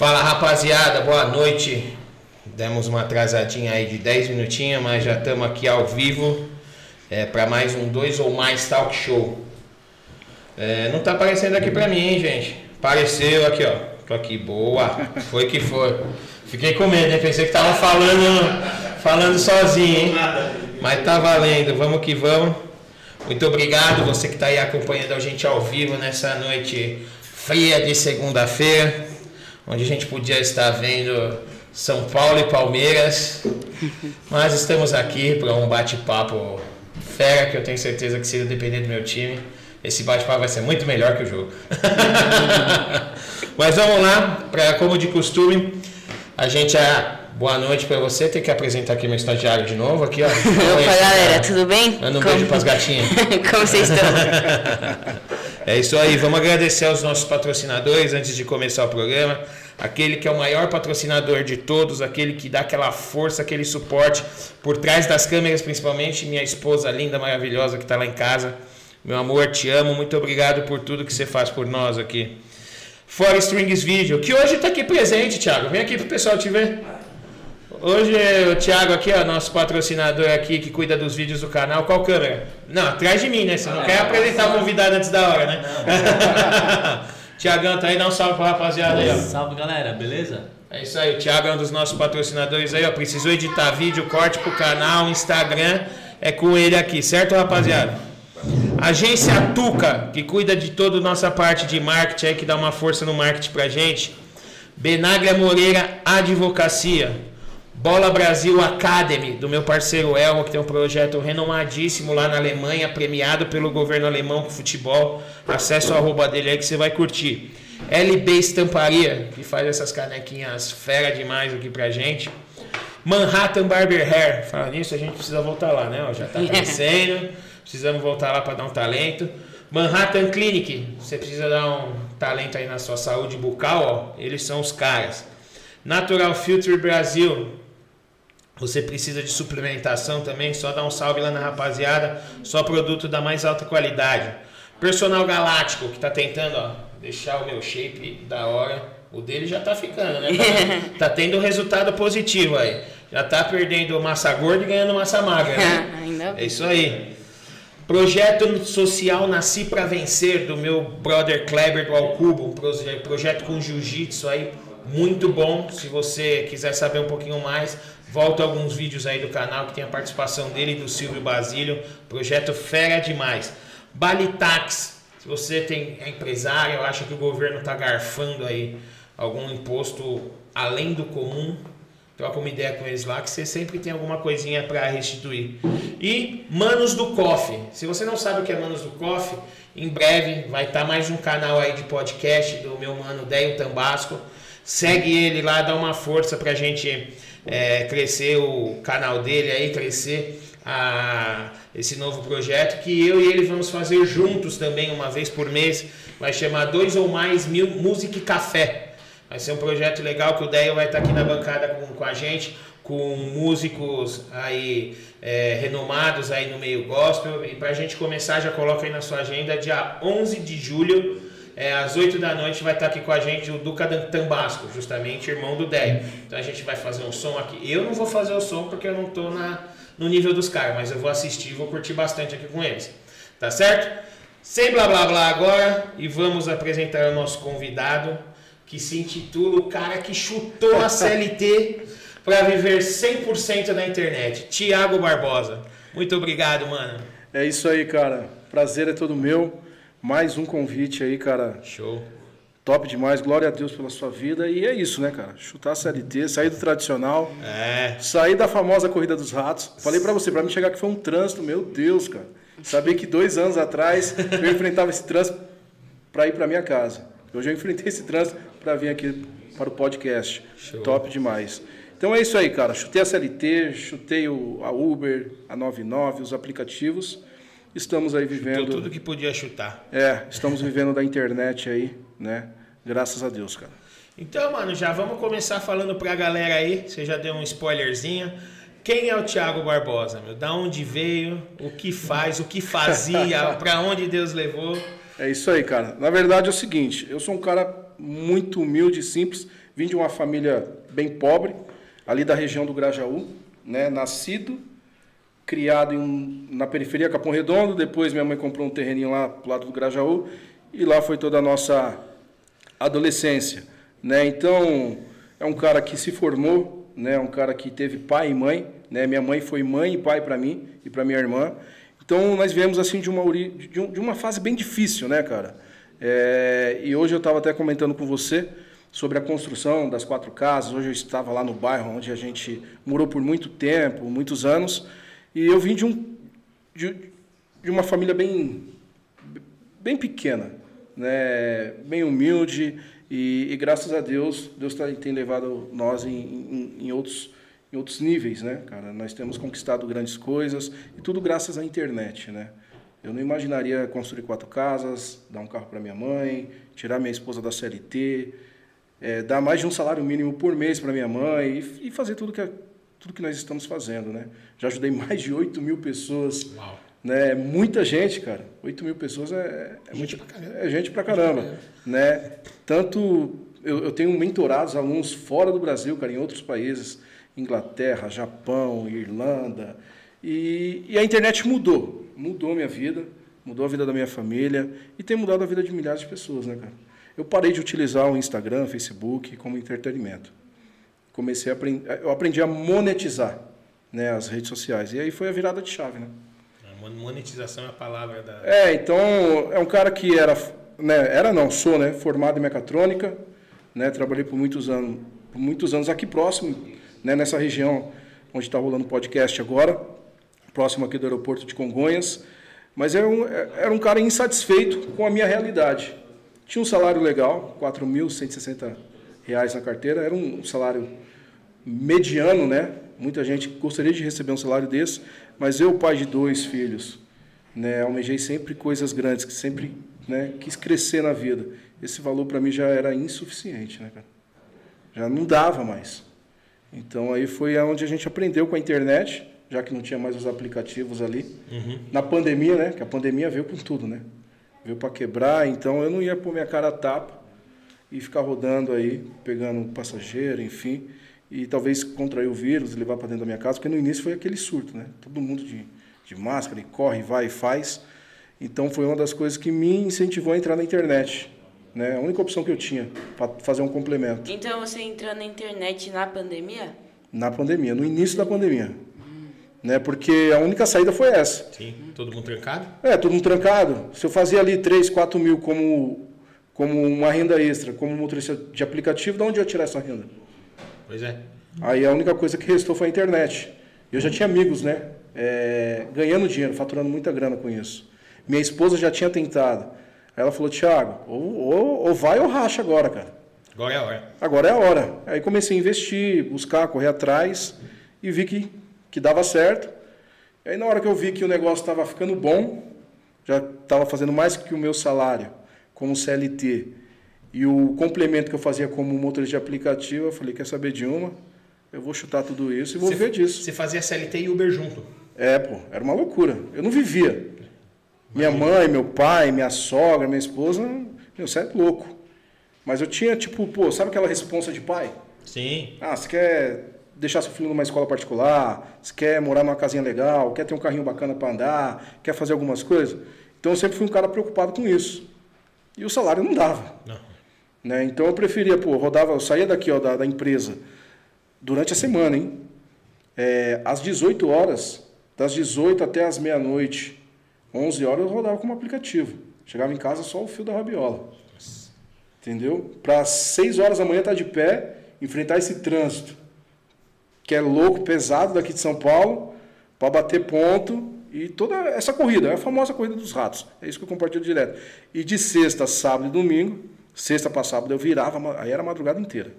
Fala rapaziada, boa noite. Demos uma atrasadinha aí de 10 minutinhos, mas já estamos aqui ao vivo é, para mais um dois ou mais talk show. É, não tá aparecendo aqui para mim, hein, gente? Apareceu aqui, ó. Tô aqui, boa. Foi que foi. Fiquei com medo, né? Pensei que tava falando, falando sozinho, hein? Mas tá valendo, vamos que vamos. Muito obrigado você que está aí acompanhando a gente ao vivo nessa noite fria de segunda-feira, onde a gente podia estar vendo São Paulo e Palmeiras, mas estamos aqui para um bate-papo fera que eu tenho certeza que se depender do meu time, esse bate-papo vai ser muito melhor que o jogo. mas vamos lá, para como de costume, a gente é Boa noite para você. Tem que apresentar aqui meu estagiário de novo aqui, ó. Opa, galera, tudo bem? Manda um Como... beijo pras gatinhas. Como vocês estão? é isso aí. Vamos agradecer aos nossos patrocinadores antes de começar o programa. Aquele que é o maior patrocinador de todos, aquele que dá aquela força, aquele suporte por trás das câmeras, principalmente minha esposa linda, maravilhosa que está lá em casa. Meu amor, te amo. Muito obrigado por tudo que você faz por nós aqui. Fora Strings Video, que hoje está aqui presente, Thiago. Vem aqui pro pessoal te ver. Hoje é o Thiago aqui, ó, nosso patrocinador aqui que cuida dos vídeos do canal. Qual câmera? Não, atrás de mim, né? Você não ah, quer apresentar o convidado antes da hora, né? Tiagão, tá aí, dá um salve pra rapaziada aí, ó. Salve, galera, beleza? É isso aí, o Thiago é um dos nossos patrocinadores aí, ó. Precisou editar vídeo, corte pro canal, Instagram, é com ele aqui, certo, rapaziada? Agência Tuca, que cuida de toda a nossa parte de marketing aí, que dá uma força no marketing pra gente. Benagra Moreira Advocacia. Bola Brasil Academy, do meu parceiro Elmo, que tem um projeto renomadíssimo lá na Alemanha, premiado pelo governo alemão com futebol. Acesse o arroba dele aí que você vai curtir. LB Estamparia, que faz essas canequinhas fera demais aqui pra gente. Manhattan Barber Hair, fala nisso, a gente precisa voltar lá, né? Já tá crescendo, precisamos voltar lá para dar um talento. Manhattan Clinic, você precisa dar um talento aí na sua saúde bucal, ó, eles são os caras. Natural Filter Brasil, você precisa de suplementação também, só dá um salve lá na rapaziada, só produto da mais alta qualidade. Personal Galáctico, que tá tentando, ó, deixar o meu shape da hora. O dele já tá ficando, né? Tá, tá tendo resultado positivo aí. Já tá perdendo massa gorda e ganhando massa magra, né? é isso aí. Projeto social Nasci para Vencer, do meu brother Kleber do Alcubo, um projeto com jiu-jitsu aí, muito bom. Se você quiser saber um pouquinho mais, Volta alguns vídeos aí do canal que tem a participação dele e do Silvio Basílio. Projeto fera demais. Balitax. Se você tem, é empresário, acha que o governo está garfando aí algum imposto além do comum, troca uma ideia com eles lá que você sempre tem alguma coisinha para restituir. E Manos do Coffee. Se você não sabe o que é Manos do Coffee, em breve vai estar tá mais um canal aí de podcast do meu mano Deio Tambasco. Segue ele lá, dá uma força pra gente é, crescer o canal dele aí, crescer a, esse novo projeto que eu e ele vamos fazer juntos também, uma vez por mês. Vai chamar Dois ou Mais Mil Music Café. Vai ser um projeto legal que o Deio vai estar aqui na bancada com, com a gente, com músicos aí é, renomados aí no meio gospel. E para a gente começar, já coloca aí na sua agenda, dia 11 de julho é, às 8 da noite vai estar aqui com a gente o Duca Tambasco, justamente irmão do Déio. Então a gente vai fazer um som aqui. Eu não vou fazer o som porque eu não estou no nível dos caras, mas eu vou assistir, vou curtir bastante aqui com eles. Tá certo? Sem blá blá blá agora e vamos apresentar o nosso convidado que se intitula o cara que chutou a CLT para viver 100% na internet, Tiago Barbosa. Muito obrigado, mano. É isso aí, cara. Prazer é todo meu. Mais um convite aí, cara. Show. Top demais, glória a Deus pela sua vida. E é isso, né, cara? Chutar a CLT, sair do tradicional. É. Sair da famosa corrida dos ratos. Falei para você, para mim chegar aqui foi um trânsito, meu Deus, cara. Sabia que dois anos atrás eu enfrentava esse trânsito para ir para minha casa. Hoje eu enfrentei esse trânsito para vir aqui para o podcast. Show. Top demais. Então é isso aí, cara. Chutei a CLT, chutei o, a Uber, a 99, os aplicativos estamos aí vivendo. Chutou tudo que podia chutar. É, estamos vivendo da internet aí, né? Graças a Deus, cara. Então, mano, já vamos começar falando pra galera aí. Você já deu um spoilerzinho. Quem é o Thiago Barbosa, meu? Da onde veio? O que faz? O que fazia? pra onde Deus levou? É isso aí, cara. Na verdade é o seguinte, eu sou um cara muito humilde e simples. Vim de uma família bem pobre, ali da região do Grajaú, né? Nascido, criado um, na periferia Capão Redondo, depois minha mãe comprou um terreninho lá pro lado do Grajaú e lá foi toda a nossa adolescência, né? Então, é um cara que se formou, né? Um cara que teve pai e mãe, né? Minha mãe foi mãe e pai para mim e para minha irmã. Então, nós viemos assim de uma de, de uma fase bem difícil, né, cara? É, e hoje eu estava até comentando com você sobre a construção das quatro casas. Hoje eu estava lá no bairro onde a gente morou por muito tempo, muitos anos, e eu vim de, um, de, de uma família bem, bem pequena, né? bem humilde, e, e graças a Deus, Deus tá, tem levado nós em, em, em, outros, em outros níveis, né, cara? Nós temos conquistado grandes coisas, e tudo graças à internet, né? Eu não imaginaria construir quatro casas, dar um carro para minha mãe, tirar minha esposa da CLT, é, dar mais de um salário mínimo por mês para minha mãe e, e, fazer tudo que, tudo que nós estamos fazendo, né? Já ajudei mais de 8 mil pessoas. Uau. Né? Muita gente, cara. 8 mil pessoas é, é, gente, muito, pra é gente pra caramba. Né? Tanto eu, eu tenho mentorados alunos fora do Brasil, cara, em outros países, Inglaterra, Japão, Irlanda. E, e a internet mudou. Mudou a minha vida, mudou a vida da minha família e tem mudado a vida de milhares de pessoas, né, cara? Eu parei de utilizar o Instagram, Facebook como entretenimento comecei a aprender, eu aprendi a monetizar né, as redes sociais. E aí foi a virada de chave, né? Monetização é a palavra da. É, então é um cara que era, né, era não, sou, né, formado em mecatrônica, né, trabalhei por muitos anos, por muitos anos aqui próximo, né, nessa região onde está rolando o podcast agora, próximo aqui do aeroporto de Congonhas. Mas era um, era um cara insatisfeito com a minha realidade. Tinha um salário legal, 4.160 reais na carteira, era um salário mediano, né? Muita gente gostaria de receber um salário desse, mas eu, pai de dois filhos, né, almejei sempre coisas grandes, que sempre né, quis crescer na vida. Esse valor para mim já era insuficiente, né, cara? Já não dava mais. Então aí foi onde a gente aprendeu com a internet, já que não tinha mais os aplicativos ali. Uhum. Na pandemia, né? Que a pandemia veio com tudo, né? Veio para quebrar, então eu não ia pôr minha cara a tapa e ficar rodando aí, pegando passageiro, enfim, e talvez contrair o vírus, levar para dentro da minha casa, porque no início foi aquele surto, né? Todo mundo de, de máscara, e corre, vai e faz. Então foi uma das coisas que me incentivou a entrar na internet. Né? A única opção que eu tinha para fazer um complemento. Então você entrou na internet na pandemia? Na pandemia, no início da pandemia né? Porque a única saída foi essa. Sim, todo mundo trancado? É, todo mundo trancado. Se eu fazia ali 3, 4 mil como, como uma renda extra, como motorista de aplicativo, de onde eu ia tirar essa renda? Pois é. Aí a única coisa que restou foi a internet. Eu já tinha amigos, né? É, ganhando dinheiro, faturando muita grana com isso. Minha esposa já tinha tentado. Aí ela falou, Thiago, ou, ou, ou vai ou racha agora, cara. Agora é a hora. Agora é a hora. Aí comecei a investir, buscar, correr atrás e vi que que dava certo. Aí na hora que eu vi que o negócio estava ficando bom, já estava fazendo mais que o meu salário como CLT e o complemento que eu fazia como motorista de aplicativo, eu falei, quer saber de uma? Eu vou chutar tudo isso e vou ver disso. Você fazia CLT e Uber junto? É, pô, era uma loucura. Eu não vivia. Minha mãe, meu pai, minha sogra, minha esposa, meu, você é louco. Mas eu tinha, tipo, pô, sabe aquela responsa de pai? Sim. Ah, você quer deixar seu filho numa escola particular, se quer morar numa casinha legal, quer ter um carrinho bacana para andar, quer fazer algumas coisas. Então eu sempre fui um cara preocupado com isso. E o salário não dava. Não. Né? Então eu preferia, pô, rodava, eu saía daqui ó, da, da empresa durante a semana, hein? É, às 18 horas, das 18 até as meia-noite, 11 horas eu rodava como aplicativo. Chegava em casa só o fio da rabiola. Entendeu? Para 6 horas da manhã estar tá de pé, enfrentar esse trânsito que é louco, pesado daqui de São Paulo, para bater ponto e toda essa corrida, é a famosa corrida dos ratos. É isso que eu compartilho direto. E de sexta, sábado e domingo, sexta para sábado eu virava, aí era a madrugada inteira.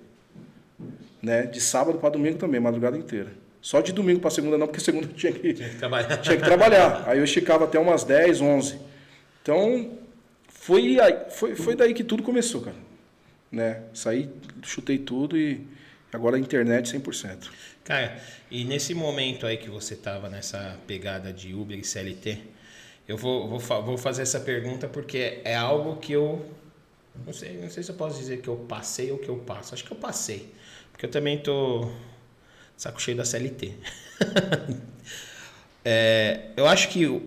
Né? De sábado para domingo também, madrugada inteira. Só de domingo para segunda não, porque segunda tinha que, tinha que trabalhar. tinha que trabalhar. Aí eu esticava até umas 10, 11. Então, foi, foi, foi daí que tudo começou, cara. Né? Saí, chutei tudo e agora a internet 100%. Cara, e nesse momento aí que você tava nessa pegada de Uber e CLT, eu vou, vou, vou fazer essa pergunta porque é algo que eu Não sei, não sei se eu posso dizer que eu passei ou que eu passo. Acho que eu passei. Porque eu também tô saco cheio da CLT. é, eu acho que o,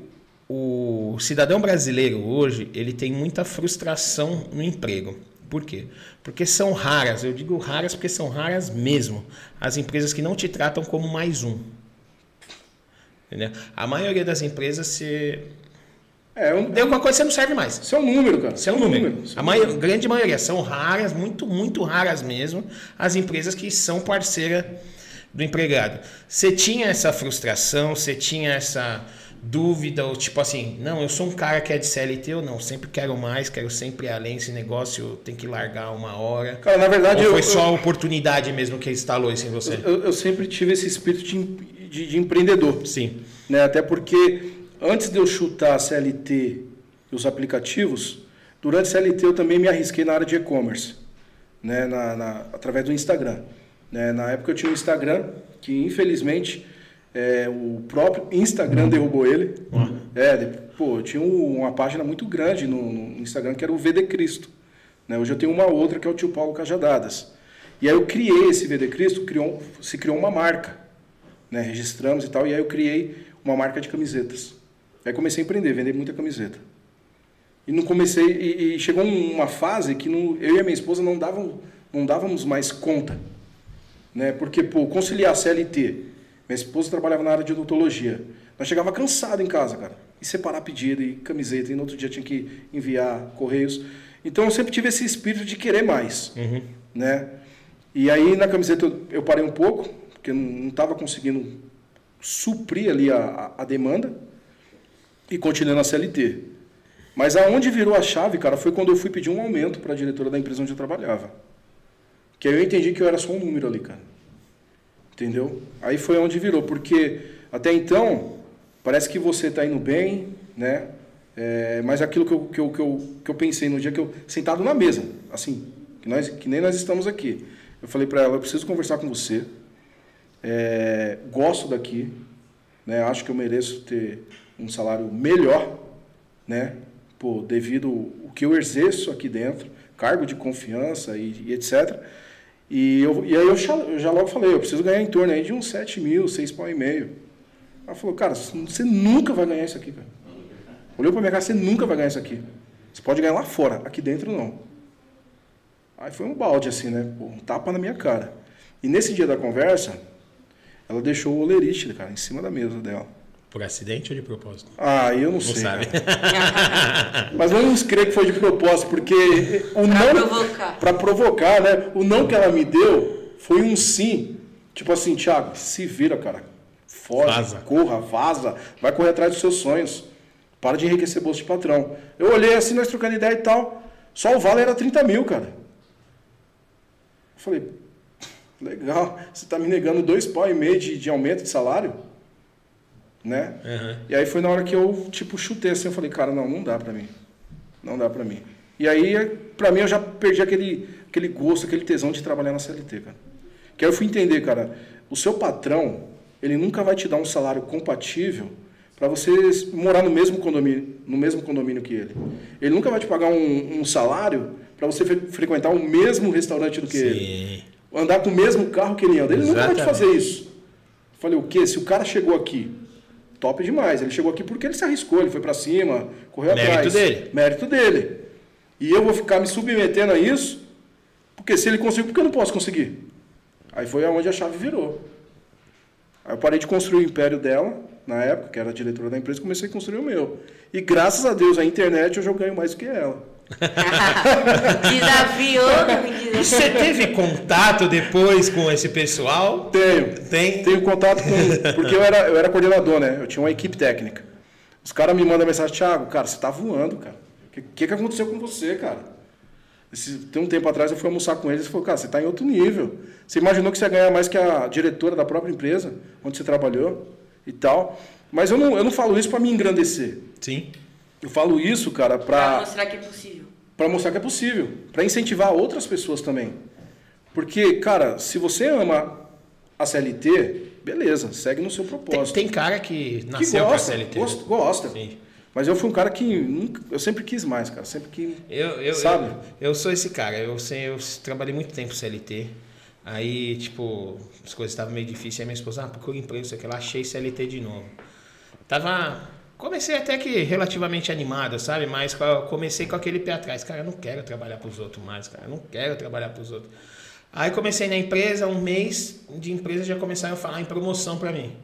o cidadão brasileiro hoje, ele tem muita frustração no emprego. Por quê? Porque são raras, eu digo raras porque são raras mesmo, as empresas que não te tratam como mais um. Entendeu? A maioria das empresas se É, um, deu alguma coisa você não serve mais. isso é um número, cara. Isso é um número. É A maio- número. grande maioria são raras, muito, muito raras mesmo, as empresas que são parceira do empregado. Você tinha essa frustração, você tinha essa dúvida, ou tipo assim, não, eu sou um cara que é de CLT ou não, sempre quero mais, quero sempre ir além, esse negócio tem que largar uma hora. Cara, na verdade, ou foi eu- só a oportunidade mesmo que instalou isso em você? eu, eu sempre tive esse espírito de, de- de empreendedor. Sim. né? Até porque antes de eu chutar a CLT e os aplicativos, durante a CLT eu também me arrisquei na área de e-commerce, né? na, na- através do Instagram. Né? Na época eu tinha um Instagram que infelizmente é, o próprio Instagram derrubou ele. É, de- pô, eu tinha um- uma página muito grande no, no Instagram que era o VD Cristo. Né? Hoje eu tenho uma outra que é o tio Paulo Cajadadas. E aí eu criei esse VD Cristo, criou, se criou uma marca né, registramos e tal, e aí eu criei uma marca de camisetas. Aí comecei a empreender, vender muita camiseta. E não comecei e, e chegou uma fase que não- eu e a minha esposa não davam, não dávamos mais conta, né? Porque pô, conciliar CLT, minha esposa trabalhava na área de odontologia. Nós chegava cansado em casa, cara, e separar pedido e camiseta, e no outro dia tinha que enviar correios. Então eu sempre tive esse espírito de querer mais Uhum. né? E aí na camiseta eu, parei um pouco, porque eu não estava conseguindo suprir ali a, a- a demanda e continuei na CLT. Mas aonde virou a chave, cara, foi quando eu fui pedir um aumento para a diretora da empresa onde eu trabalhava. Que aí eu entendi que eu era só um número ali, cara. Entendeu? Aí foi onde virou, porque até então parece que você está indo bem, né? É, mas aquilo que eu, que, eu, que, eu, que eu pensei no dia que eu sentado na mesa, assim, que, nós, que nem nós estamos aqui. Eu falei para ela, eu preciso conversar com você. É, gosto daqui, né? Acho que eu mereço ter um salário melhor, né? Pô, devido o que eu exerço aqui dentro, cargo de confiança e, e etc. E, eu, e aí eu já, eu já logo falei, eu preciso ganhar em torno aí de uns 7 mil, 6 pau e meio. Ela falou, cara, você nunca vai ganhar isso aqui, cara. Olhou pra minha cara, você nunca vai ganhar isso aqui. Você pode ganhar lá fora, aqui dentro não. Aí foi um balde assim, né? Pô, um tapa na minha cara. E nesse dia da conversa, ela deixou o olerite, cara, em cima da mesa dela. Por acidente ou de propósito? Ah, eu não, Não sei. sabe. Mas vamos crer que foi de propósito, porque o Pra não. provocar. Pra provocar, né? O não que ela me deu foi um sim. Tipo assim, Thiago, se vira, cara. Foge, Vaza. corra, vaza, vai correr atrás dos seus sonhos. Para de enriquecer bolso de patrão. Eu olhei assim, nós trocando ideia e tal. Só o vale era 30 mil, cara. Eu falei, legal, você tá me negando dois pau e meio de, de aumento de salário? Né? Uhum. E aí foi na hora que eu, tipo, chutei assim, eu falei, cara, não, não dá pra mim. Não dá pra mim. E aí, pra mim, eu já perdi aquele, aquele gosto, aquele tesão de trabalhar na CLT, cara. Que aí eu fui entender, cara, o seu patrão, ele nunca vai te dar um salário compatível para você morar no mesmo condomínio, no mesmo condomínio que ele. Ele nunca vai te pagar um, um salário para você fre- frequentar o mesmo restaurante do que ele Sim. andar com o mesmo carro que ele anda. Ele nunca vai te Exatamente. fazer isso. Eu falei, o quê? Se o cara chegou aqui, top demais. Ele chegou aqui porque ele se arriscou, ele foi pra cima, correu Mérito atrás. dele. Mérito dele. E eu vou ficar me submetendo a isso, porque se ele conseguiu, por que eu não posso conseguir? Aí foi aonde a chave virou. Aí eu parei de construir o império dela, na época, que era a diretora da empresa, e comecei a construir o meu. E graças a Deus, a internet, eu já ganho mais do que ela. Desafiou, não me E você teve contato depois com esse pessoal? Tenho. Tem? Tenho contato com. Porque eu era, eu era coordenador, né? Eu tinha uma equipe técnica. Os caras me mandam mensagem, Thiago, cara, você tá voando, cara. O que, que, que aconteceu com você, cara? Esse, tem um tempo atrás eu fui almoçar com eles e falou, cara, você tá em outro nível. Você imaginou que você ia ganhar mais que a diretora da própria empresa, onde você trabalhou e tal. Mas eu não, eu não falo isso para me engrandecer. Sim. Eu falo isso, cara, Pra pra, mostrar que é possível. para mostrar que é possível, para incentivar outras pessoas também. Porque, cara, se você ama a CLT, beleza, segue no seu Tem, propósito. tem cara que que nasceu gosta, pra CLT. gosta, gosta. Sim. Mas eu fui um cara que nunca, eu sempre quis mais, cara. Sempre que. Eu, eu, Sabe? Eu, eu sou esse cara. Eu, sei, eu trabalhei muito tempo CLT. Aí, tipo, as coisas estavam meio difíceis. Aí minha esposa, ah, procura emprego, sei que lá, achei CLT de novo. Tava. Comecei até que relativamente animado, sabe? Mas comecei com aquele pé atrás. Cara, eu não quero trabalhar pros outros mais, cara. Eu não quero trabalhar pros outros. Aí comecei na empresa, um mês de empresa já começaram a falar em promoção pra mim.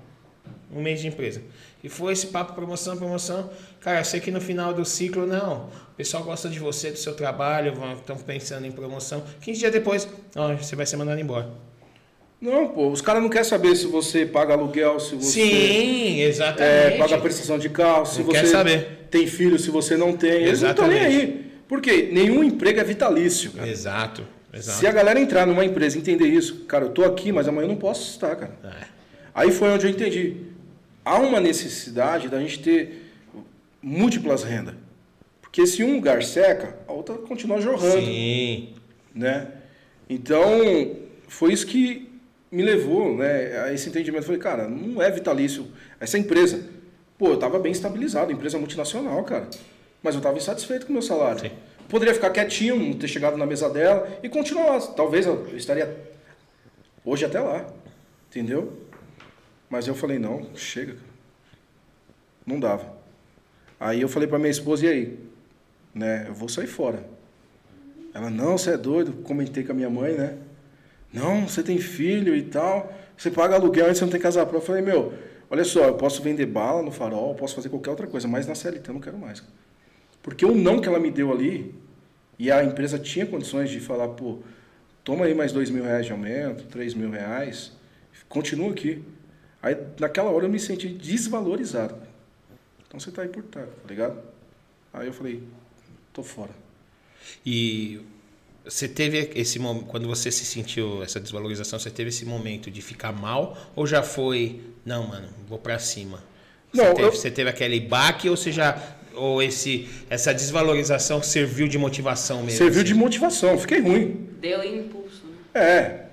Um mês de empresa. E foi esse papo, promoção, promoção. Cara, eu sei que no final do ciclo, não. O pessoal gosta de você, do seu trabalho, estão pensando em promoção. 15 dias depois, ó, você vai ser mandado embora. Não, pô, os caras não querem saber se você paga aluguel, se você Sim, é, exatamente. paga prestação de carro, se Não você quer saber. tem filho, se você não tem. Eles não estão nem Exatamente. aí. Porque nenhum emprego é vitalício, cara. Exato, exato. Se a galera entrar numa empresa e entender isso, cara, eu tô aqui, mas amanhã eu não posso estar, cara. É. Aí foi onde eu entendi. Há uma necessidade da gente ter múltiplas rendas. Porque se um lugar seca, a outra continua jorrando, Sim. né? Então, foi isso que me levou, né, a esse entendimento. Eu falei, cara, não é vitalício essa empresa. Pô, eu tava bem estabilizado, empresa multinacional, cara. Mas eu tava insatisfeito com o meu salário. Sim. Poderia ficar quietinho, não ter chegado na mesa dela e continuar. lá. Talvez eu estaria hoje até lá. Entendeu? Mas eu falei, não, chega. cara. Não dava. Aí eu falei pra minha esposa, e aí? Né, eu vou sair fora. Ela, não, você é doido. Comentei com a minha mãe, né? Não, você tem filho e tal. Você paga aluguel e você não tem casa própria. Eu falei, meu, olha só, eu posso vender bala no farol, posso fazer qualquer outra coisa, mas na CLT eu não quero mais. Porque o não que ela me deu ali, e a empresa tinha condições de falar, pô, toma aí mais dois mil reais de aumento, três mil reais, continua aqui. Aí naquela hora eu me senti desvalorizado. Então você tá aí por tá, tá ligado? Aí eu falei, tô fora. E você teve esse momento, quando você se sentiu essa desvalorização, você teve esse momento de ficar mal ou já foi, não, mano, vou pra cima? Você, Não, teve, eu- você teve aquele baque ou você já ou esse essa desvalorização serviu de motivação mesmo? Serviu assim? de motivação, fiquei ruim. Deu impulso, né? É.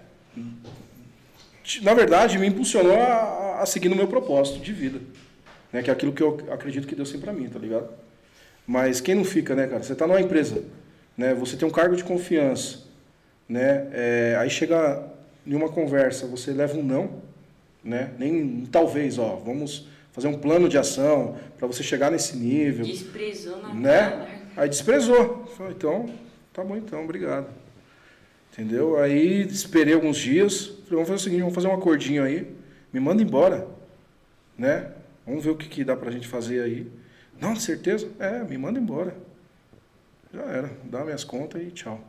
Na verdade, me impulsionou a, a seguir no meu propósito de vida. Né? Que é aquilo que eu acredito que Deus tem pra mim, tá ligado? Mas quem não fica, né, cara? Você tá numa empresa, né? Você tem um cargo de confiança, né? É, aí chega em uma conversa, você leva um não, né? Nem talvez, ó, vamos fazer um plano de ação para você chegar nesse nível Desprezou na né? cara. Aí desprezou. Falei, então, tá bom então, obrigado. Entendeu? Aí esperei alguns dias. Falei, vamos fazer o seguinte, vamos fazer um acordinho aí. Me manda embora. Né? Vamos ver o que, que dá pra gente fazer aí. Não, certeza? É, me manda embora. Já era. Dá minhas contas e tchau.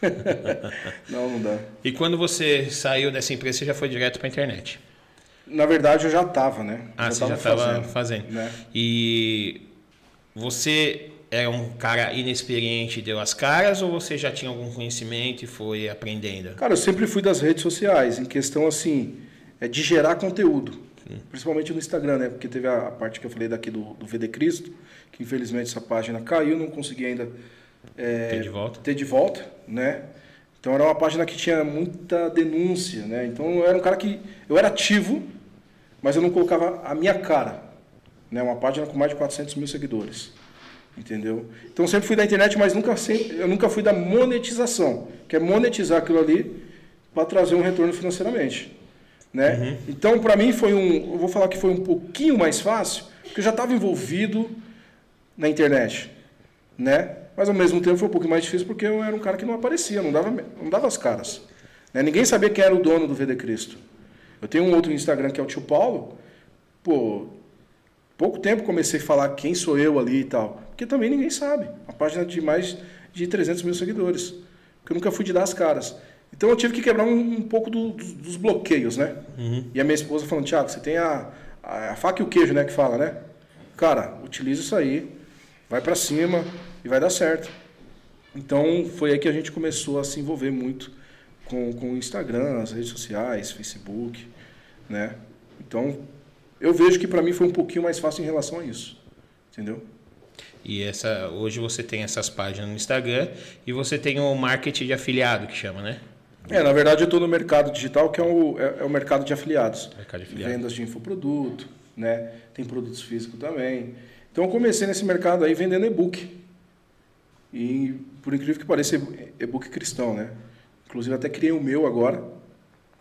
não, não dá. E quando você saiu dessa empresa, você já foi direto pra internet? Na verdade, eu já tava, né? Ah, você já tava estava fazendo. né? E você é um cara inexperiente e deu as caras ou você já tinha algum conhecimento e foi aprendendo? Cara, eu sempre fui das redes sociais, em questão assim, é de gerar conteúdo. Principalmente no Instagram, né? Porque teve a, a parte que eu falei daqui do, do VD Cristo, que infelizmente essa página caiu, não consegui ainda é, Ter de volta? ter de volta, né? Então era uma página que tinha muita denúncia, né? Então eu era um cara que eu era ativo, mas eu não colocava a minha cara, né? Uma página com mais de 400 mil seguidores, entendeu? Então eu sempre fui da internet, mas nunca sempre, eu nunca fui da monetização, que é monetizar aquilo ali para trazer um retorno financeiramente, né? Então para mim foi um, eu vou falar que foi um pouquinho mais fácil, porque eu já estava envolvido na internet, né? Mas ao mesmo tempo foi um pouco mais difícil porque eu era um cara que não aparecia, não dava, não dava as caras. Né? Ninguém sabia quem era o dono do VD Cristo. Eu tenho um outro Instagram que é o tio Paulo. Pô, pouco tempo comecei a falar quem sou eu ali e tal. Porque também ninguém sabe. Uma página de mais de 300 mil seguidores. Porque eu nunca fui de dar as caras. Então eu tive que quebrar um, um pouco do- dos, dos bloqueios, né? E a minha esposa falando, Tiago, você tem a, a, a faca e o queijo, né? Que fala, né? Cara, utiliza isso aí, vai pra cima e vai dar certo. Então foi aí que a gente começou a se envolver muito com, com o Instagram, as redes sociais, Facebook, né? Então eu vejo que para mim foi um pouquinho mais fácil em relação a isso, entendeu? E essa, hoje você tem essas páginas no Instagram e você tem o marketing de afiliado que chama, né? É, na verdade eu estou no mercado digital, que é o, é, é o mercado de afiliados. Mercado de afiliados. Vendas de infoproduto, né? Tem produtos físicos também. Então eu comecei nesse mercado aí vendendo e-book. E por incrível que pareça, e-book cristão, né? Inclusive até criei o meu agora,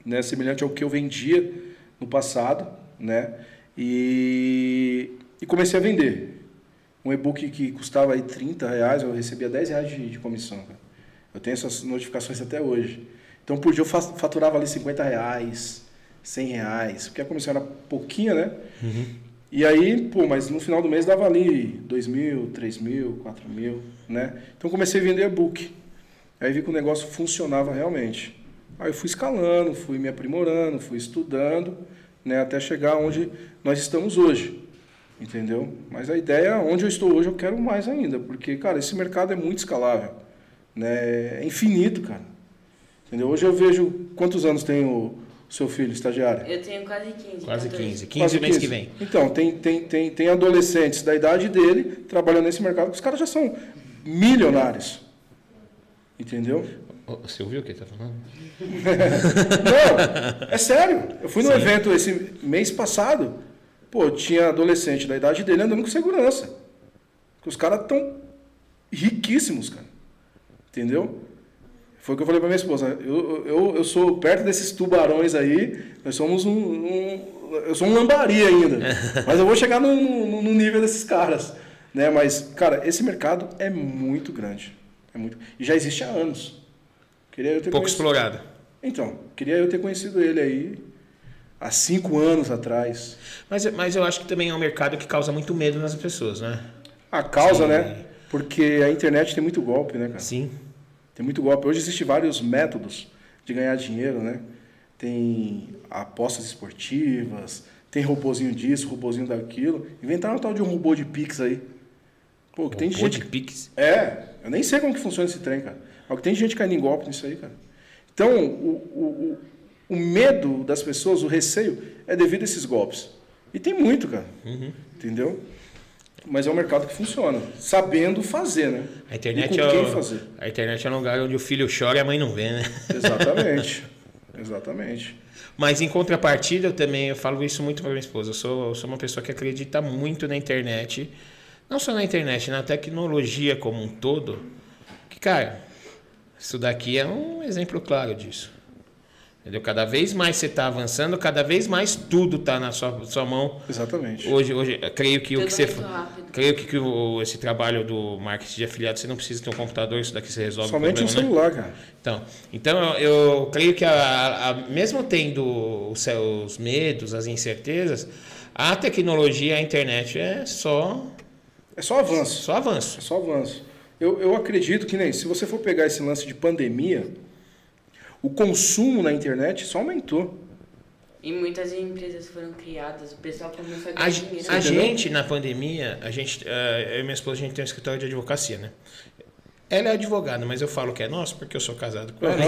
né? Semelhante ao que eu vendia no passado, né? E, e comecei a vender. Um e-book que custava aí 30 reais, eu recebia 10 reais de, de comissão. Cara. Eu tenho essas notificações até hoje. Então por dia eu faturava ali 50 reais, 100 reais, porque a comissão era pouquinha, né? Uhum. E aí, pô, mas no final do mês dava ali 2 mil, 3 mil, 4 mil, né? Então comecei a vender e-book. Aí vi que o negócio funcionava realmente. Aí eu fui escalando, fui me aprimorando, fui estudando, né, até chegar onde nós estamos hoje. Entendeu? Mas a ideia, onde eu estou hoje, eu quero mais ainda, porque, cara, esse mercado é muito escalável. Né? É infinito, cara. Entendeu? Hoje eu vejo quantos anos tem o seu filho estagiário? Eu tenho quase 15. Quase 15. 15 quase mês que vem. Então, tem, tem, tem, tem adolescentes da idade dele trabalhando nesse mercado, que os caras já são milionários. Entendeu? Você ouviu o que ele está falando? Não, é sério. Eu fui no evento esse mês passado. Pô, tinha adolescente da idade dele andando com segurança. Porque os caras estão riquíssimos, cara. Entendeu? Foi o que eu falei pra minha esposa. Eu, eu, eu sou perto desses tubarões aí, nós somos um. um eu sou um lambari ainda. mas eu vou chegar no, no, no, nível desses caras. Né? Mas, cara, esse mercado é muito grande. É muito... E já existe há anos. Queria eu ter Pouco conhecido... explorado. Então, queria eu ter conhecido ele aí há cinco anos atrás. Mas, mas eu acho que também é um mercado que causa muito medo nas pessoas, né? A causa, Sim. né? Porque a internet tem muito golpe, né, cara? Sim. Tem muito golpe. Hoje existem vários métodos de ganhar dinheiro, né? Tem apostas esportivas, tem robôzinho disso, robôzinho daquilo. Inventaram um tal de um robô de Pix aí. Pô, que robô tem gente. de Pix? É, eu nem sei como que funciona esse trem, cara. Mas tem gente caindo em golpe nisso aí, cara. Então, o, o, o, o medo das pessoas, o receio, é devido a esses golpes. E tem muito, cara. Uhum. Entendeu? Mas é um mercado que funciona, sabendo fazer, né? A internet, é o, fazer. a internet é um lugar onde o filho chora e a mãe não vê, né? Exatamente. Exatamente. Mas em contrapartida, eu também eu falo isso muito para minha esposa. Eu sou, eu sou uma pessoa que acredita muito na internet. Não só na internet, na tecnologia como um todo. Que, cara, isso daqui é um exemplo claro disso. Entendeu? Cada vez mais você está avançando, cada vez mais tudo está na sua, sua mão. Exatamente. Hoje, hoje creio que tudo o que você. Creio que, que o, esse trabalho do marketing de afiliado, você não precisa ter um computador, isso daqui você resolve. Somente um né? celular, né? cara. Então, então eu, eu creio que, a, a, mesmo tendo os, os medos, as incertezas, a tecnologia, a internet é só. É só avanço. Só avanço. É só avanço. Eu, eu acredito que nem se você for pegar esse lance de pandemia o consumo na internet só aumentou. E muitas empresas foram criadas, o pessoal começou a ganhar a, dinheiro. A gente, na pandemia, a gente, uh, eu e minha esposa, a gente tem um escritório de advocacia, né? Ela é advogada, mas eu falo que é nosso porque eu sou casado com ela.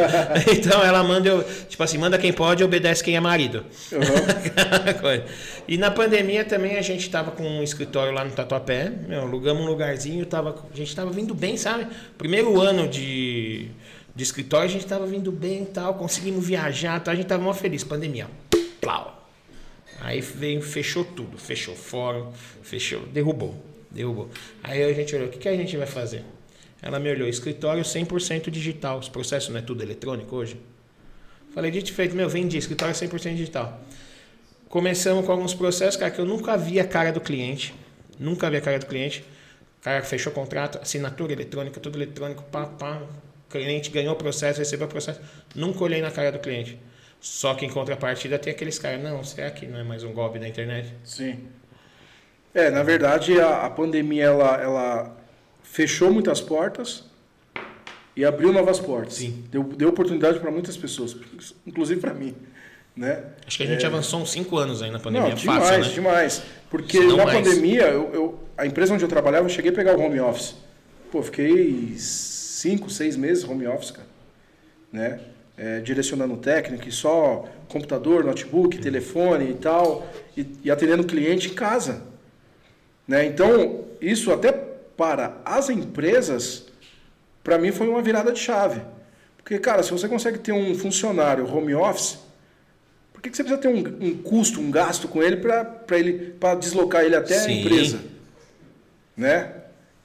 então ela manda, eu, tipo assim, manda quem pode, obedece quem é marido. Uhum. e na pandemia também a gente estava com um escritório lá no Tatuapé, meu, alugamos um lugarzinho, tava, a gente estava vindo bem, sabe? Primeiro ano de de escritório, a gente estava vindo bem e tal, conseguimos viajar, tal, a gente estava mó feliz, pandemia. Plau. Aí veio, fechou tudo, fechou fórum, fechou, derrubou, derrubou. Aí a gente olhou, o que, que a gente vai fazer? Ela me olhou, escritório 100% digital, os processos não é tudo eletrônico hoje? Falei, dito feito, meu, vendi, escritório 100% digital. Começamos com alguns processos, cara, que eu nunca vi a cara do cliente, nunca vi a cara do cliente. O cara fechou contrato, assinatura eletrônica, tudo eletrônico, pá, pá, cliente ganhou o processo, recebeu o processo, nunca olhei na cara do cliente. Só que em contrapartida tem aqueles caras, não, será que não é mais um golpe da internet? Sim. É, na verdade a, a pandemia ela, ela fechou muitas portas e abriu novas portas. Sim. Deu, deu oportunidade para muitas pessoas, inclusive para mim. Né? Acho que a gente é... avançou uns 5 anos aí na pandemia. Não, demais, Fácil, né? demais. Porque na mais. pandemia, eu, eu, a empresa onde eu trabalhava, eu cheguei a pegar o home office. Pô, fiquei cinco, seis meses home office, cara. Né? É, direcionando técnico, e só computador, notebook, telefone e tal, e, e atendendo cliente em casa. Né? Então, isso até para as empresas, para mim foi uma virada de chave. Porque, cara, se você consegue ter um funcionário home office, por que, que você precisa ter um, um custo, um gasto com ele para ele para deslocar ele até Sim. a empresa? né?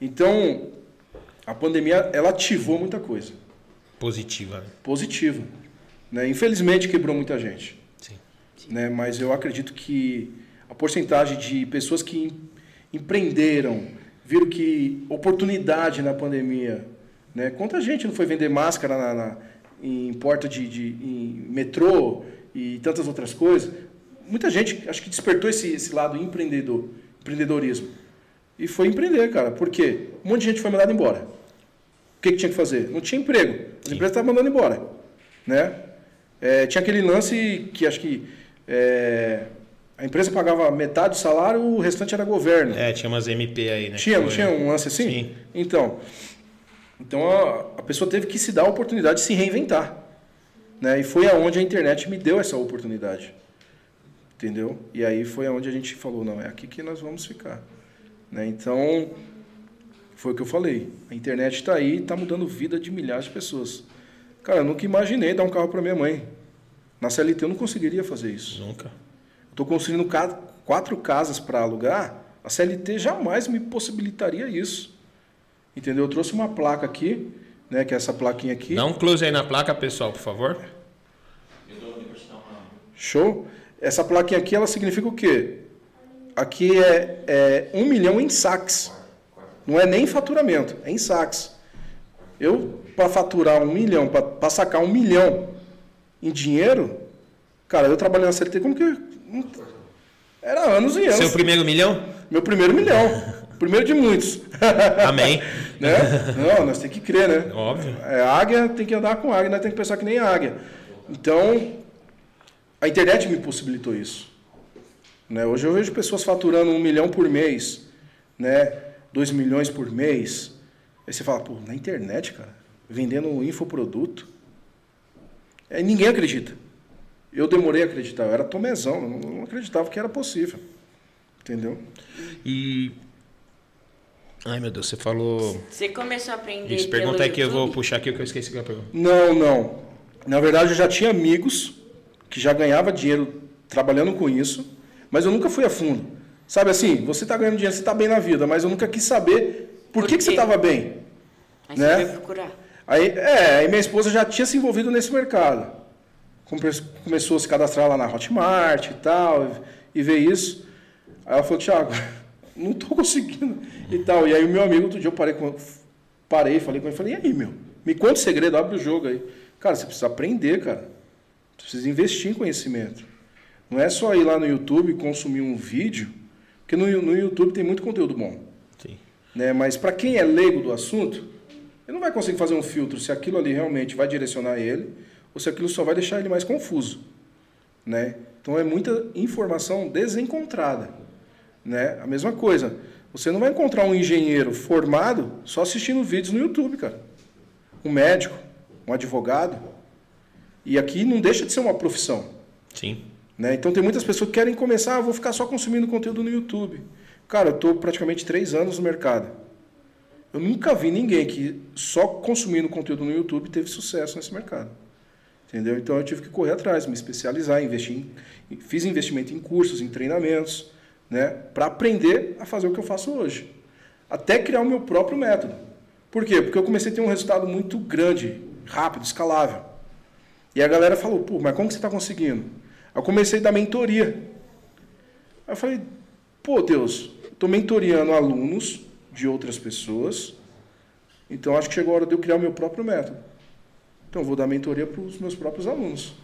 Então, a pandemia ela ativou muita coisa Positiva. né? positiva, né? Infelizmente quebrou muita gente, Sim. né? Mas eu acredito que a porcentagem de pessoas que em- empreenderam, viram que oportunidade na pandemia, né? Quanta gente não foi vender máscara na, na- em porta de, de em metrô e tantas outras coisas? Muita gente acho que despertou esse, esse lado empreendedor, empreendedorismo e foi empreender, cara. Por quê? Um monte de gente foi mandada embora. O que, que tinha que fazer? Não tinha emprego. As Sim. empresas estavam mandando embora. Né? É, tinha aquele lance que acho que é, a empresa pagava metade do salário, o restante era governo. É, tinha umas MP aí, né? Tinha, tinha um lance assim? Sim. Então, então a, a pessoa teve que se dar a oportunidade de se reinventar. Né? E foi aonde a internet me deu essa oportunidade. Entendeu? E aí foi aonde a gente falou, não, é aqui que nós vamos ficar. Né? Então, foi o que eu falei. A internet está aí e está mudando vida de milhares de pessoas. Cara, eu nunca imaginei dar um carro para minha mãe. Na CLT eu não conseguiria fazer isso. Nunca. Estou construindo quatro casas para alugar, a CLT jamais me possibilitaria isso. Entendeu? Eu trouxe uma placa aqui, né, que é essa plaquinha aqui. Dá um close aí na placa, pessoal, por favor. Show? Essa plaquinha aqui, ela significa o quê? Aqui é, é um milhão em saques. Não é nem faturamento, é em saques. Eu, para faturar um milhão, para sacar um milhão em dinheiro, cara, eu trabalhei na CLT como que... Era anos e anos. Seu primeiro milhão? Meu primeiro milhão. Primeiro de muitos. Amém. né? Não, nós temos que crer, né? Óbvio. É, águia tem que andar com águia, nós temos que pensar que nem águia. Então, a internet me possibilitou isso. Né? Hoje eu vejo pessoas faturando um milhão por mês, né? Dois milhões por mês. Aí você fala, pô, na internet, cara, vendendo um infoproduto. Aí ninguém acredita. Eu demorei a acreditar, eu era tomezão, eu não- acreditava que era possível. Entendeu? E. Ai, meu Deus, você falou. Você começou a aprender Isso, pergunta aí que eu vou puxar aqui que eu esqueci que eu ia perguntar. Não, não. Na verdade, eu já tinha amigos que já ganhava dinheiro trabalhando com isso, mas eu nunca fui a fundo. Sabe assim, você está ganhando dinheiro, você está bem na vida, mas eu nunca quis saber por, Por que, que você estava bem. Aí né? você vai procurar. Aí, é, aí minha esposa já tinha se envolvido nesse mercado. Come- Começou a se cadastrar lá na Hotmart e tal, e ver isso. Aí ela falou, Thiago, não estou conseguindo e tal. E aí o meu amigo, outro dia eu parei com parei, falei com ele, falei, e aí, meu? Me conta o segredo, abre o jogo aí. Cara, você precisa aprender, cara. Você precisa investir em conhecimento. Não é só ir lá no YouTube e consumir um vídeo, porque no, no YouTube tem muito conteúdo bom Sim. né? Mas para quem é leigo do assunto, ele não vai conseguir fazer um filtro se aquilo ali realmente vai direcionar ele ou se aquilo só vai deixar ele mais confuso, né? Então é muita informação desencontrada, né? A mesma coisa. Você não vai encontrar um engenheiro formado só assistindo vídeos no YouTube, cara. Um médico, um advogado. E aqui não deixa de ser uma profissão. Sim. Né? Então tem muitas pessoas que querem começar, ah, vou ficar só consumindo conteúdo no YouTube. Cara, eu estou praticamente três anos no mercado. Eu nunca vi ninguém que só consumindo conteúdo no YouTube teve sucesso nesse mercado. Entendeu? Então eu tive que correr atrás, me especializar, investir em, fiz investimento em cursos, em treinamentos, né, para aprender a fazer o que eu faço hoje. Até criar o meu próprio método. Por quê? Porque eu comecei a ter um resultado muito grande, rápido, escalável. E a galera falou, pô, mas como que você está conseguindo? Eu comecei a dar mentoria. Aí eu falei, pô, Deus, estou mentoreando alunos de outras pessoas, então acho que chegou a hora de eu criar o meu próprio método. Então vou dar mentoria para os meus próprios alunos.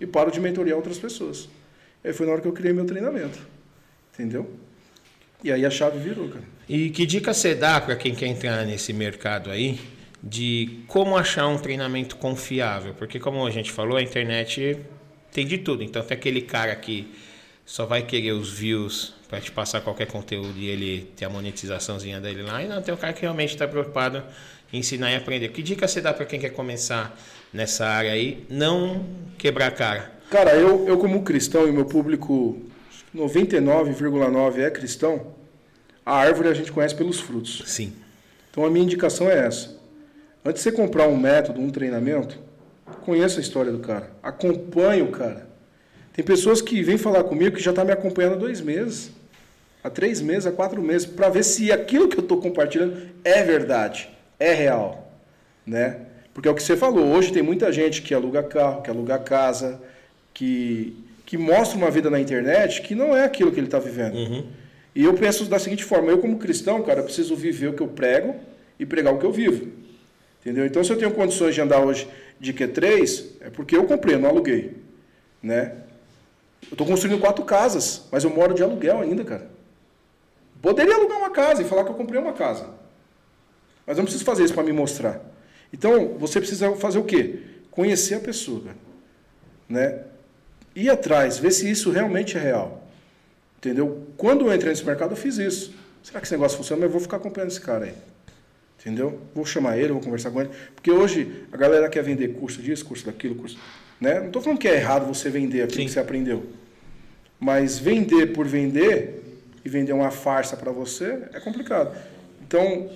E paro de mentorear outras pessoas. Aí foi na hora que eu criei meu treinamento. Entendeu? E aí a chave virou, cara. E que dica você dá para quem quer entrar nesse mercado aí de como achar um treinamento confiável? Porque como a gente falou, a internet tem de tudo. Então tem aquele cara que só vai querer os views para te passar qualquer conteúdo e ele ter a monetizaçãozinha dele lá. E não, tem um cara que realmente está preocupado em ensinar e aprender. Que dica você dá para quem quer começar nessa área aí? Não quebrar a cara. Cara, eu, eu como cristão e meu público 99,9 é cristão, a árvore a gente conhece pelos frutos. Sim. Então a minha indicação é essa. Antes de você comprar um método, um treinamento, conheça a história do cara. Acompanhe o cara. Tem pessoas que vêm falar comigo que já estão me acompanhando há dois meses. há três meses, há quatro meses, para ver se aquilo que eu estou compartilhando é verdade, é real, né? Porque é o que você falou, hoje tem muita gente que aluga carro, que aluga casa, que, que mostra uma vida na internet que não é aquilo que ele está vivendo. Uhum. E eu penso da seguinte forma, eu como cristão, cara, preciso viver o que eu prego e pregar o que eu vivo. Entendeu? Então se eu tenho condições de andar hoje de Q3, é porque eu comprei, eu não aluguei. Né? Eu estou construindo quatro casas, mas eu moro de aluguel ainda, cara. Poderia alugar uma casa e falar que eu comprei uma casa. Mas eu não preciso fazer isso para me mostrar. Então, você precisa fazer o quê? Conhecer a pessoa, cara. Né? Ir atrás, ver se isso realmente é real. Entendeu? Quando eu entrei nesse mercado, eu fiz isso. Será que esse negócio funciona? Mas eu vou ficar acompanhando esse cara aí. Entendeu? Vou chamar ele, vou conversar com ele. Porque hoje a galera quer vender curso disso, curso daquilo, curso. Né? Não estou falando que é errado você vender aquilo Sim. que você aprendeu. Mas vender por vender e vender uma farsa para você é complicado. Então,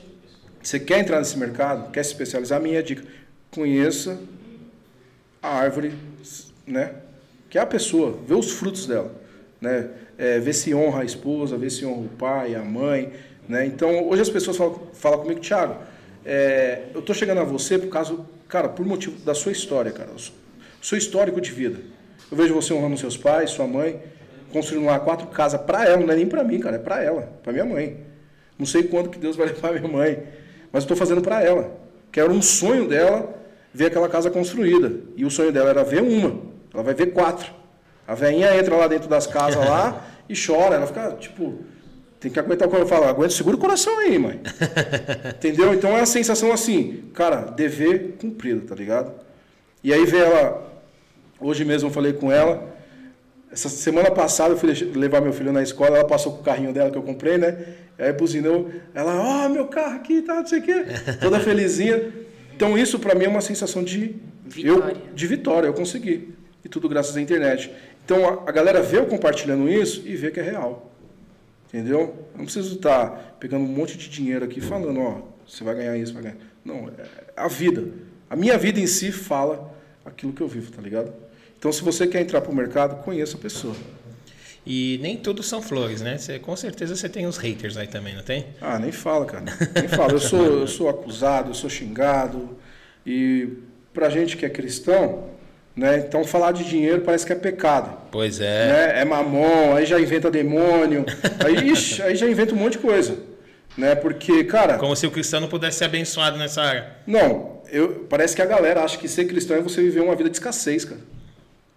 você quer entrar nesse mercado, quer se especializar, minha dica, conheça a árvore, né? Que é a pessoa, vê os frutos dela, né? É, vê se honra a esposa, vê se honra o pai, a mãe, né? Então, hoje as pessoas falam, falam comigo, Thiago, é, eu estou chegando a você por causa, cara, por motivo da sua história, cara, seu histórico de vida. Eu vejo você honrando seus pais, sua mãe, construindo lá quatro casas para ela, não é nem para mim, cara, é para ela, para minha mãe. Não sei quando que Deus vai levar minha mãe, mas estou fazendo para ela. Que era um sonho dela ver aquela casa construída. E o sonho dela era ver uma, ela vai ver quatro. A velhinha entra lá dentro das casas lá e chora, ela fica tipo, tem que aguentar o que eu falo, aguenta, segura o coração aí, mãe. Entendeu? Então é a sensação assim, cara, dever cumprido, tá ligado? E aí vê ela, hoje mesmo eu falei com ela, essa semana passada eu fui levar meu filho na escola, ela passou com o carrinho dela que eu comprei, né? Aí buzinou, ela, ó, oh, meu carro aqui, tá, não sei o quê, toda felizinha. Então isso para mim é uma sensação de vitória. Eu, de vitória, eu consegui. E tudo graças à internet. Então a, a galera vê eu compartilhando isso e vê que é real. Entendeu? Eu não preciso estar pegando um monte de dinheiro aqui falando, ó, você vai ganhar isso, vai ganhar. Não, é a vida. A minha vida em si fala aquilo que eu vivo, tá ligado? Então, se você quer entrar para o mercado, conheça a pessoa. E nem tudo são flores, né? Você, com certeza você tem os haters aí também, não tem? Ah, nem fala, cara. Nem fala. Eu sou, eu sou acusado, eu sou xingado. E pra gente que é cristão, né? Então falar de dinheiro parece que é pecado. Pois é. Né? É mamon, aí já inventa demônio, aí, ixi, aí já inventa um monte de coisa. Né? Porque, cara. Como se o cristão não pudesse ser abençoado nessa área. Não, eu, parece que a galera acha que ser cristão é você viver uma vida de escassez, cara.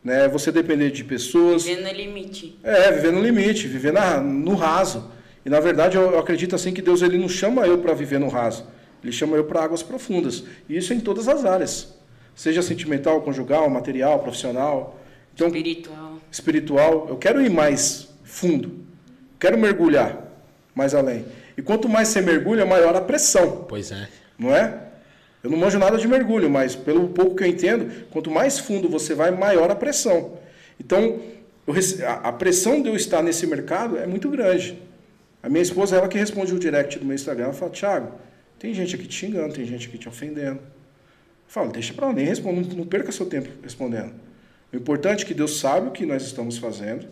Né? Você depender de pessoas. Viver no limite. É, viver no limite, viver na, no raso. E na verdade eu, eu acredito assim que Deus ele não chama eu para viver no raso. Ele chama eu para águas profundas. E isso em todas as áreas. Seja sentimental, conjugal, material, profissional. Então, espiritual. Espiritual. Eu quero ir mais fundo. Quero mergulhar mais além. E quanto mais você mergulha, maior a pressão. Pois é. Não é? Eu não manjo nada de mergulho, mas pelo pouco que eu entendo, quanto mais fundo você vai, maior a pressão. Então, a pressão de eu estar nesse mercado é muito grande. A minha esposa, ela que responde o direct do meu Instagram, ela fala, Thiago, tem gente aqui te xingando, tem gente aqui te ofendendo. Falo, deixa para lá, nem responda, não, perca seu tempo respondendo. O importante é que Deus sabe o que nós estamos fazendo,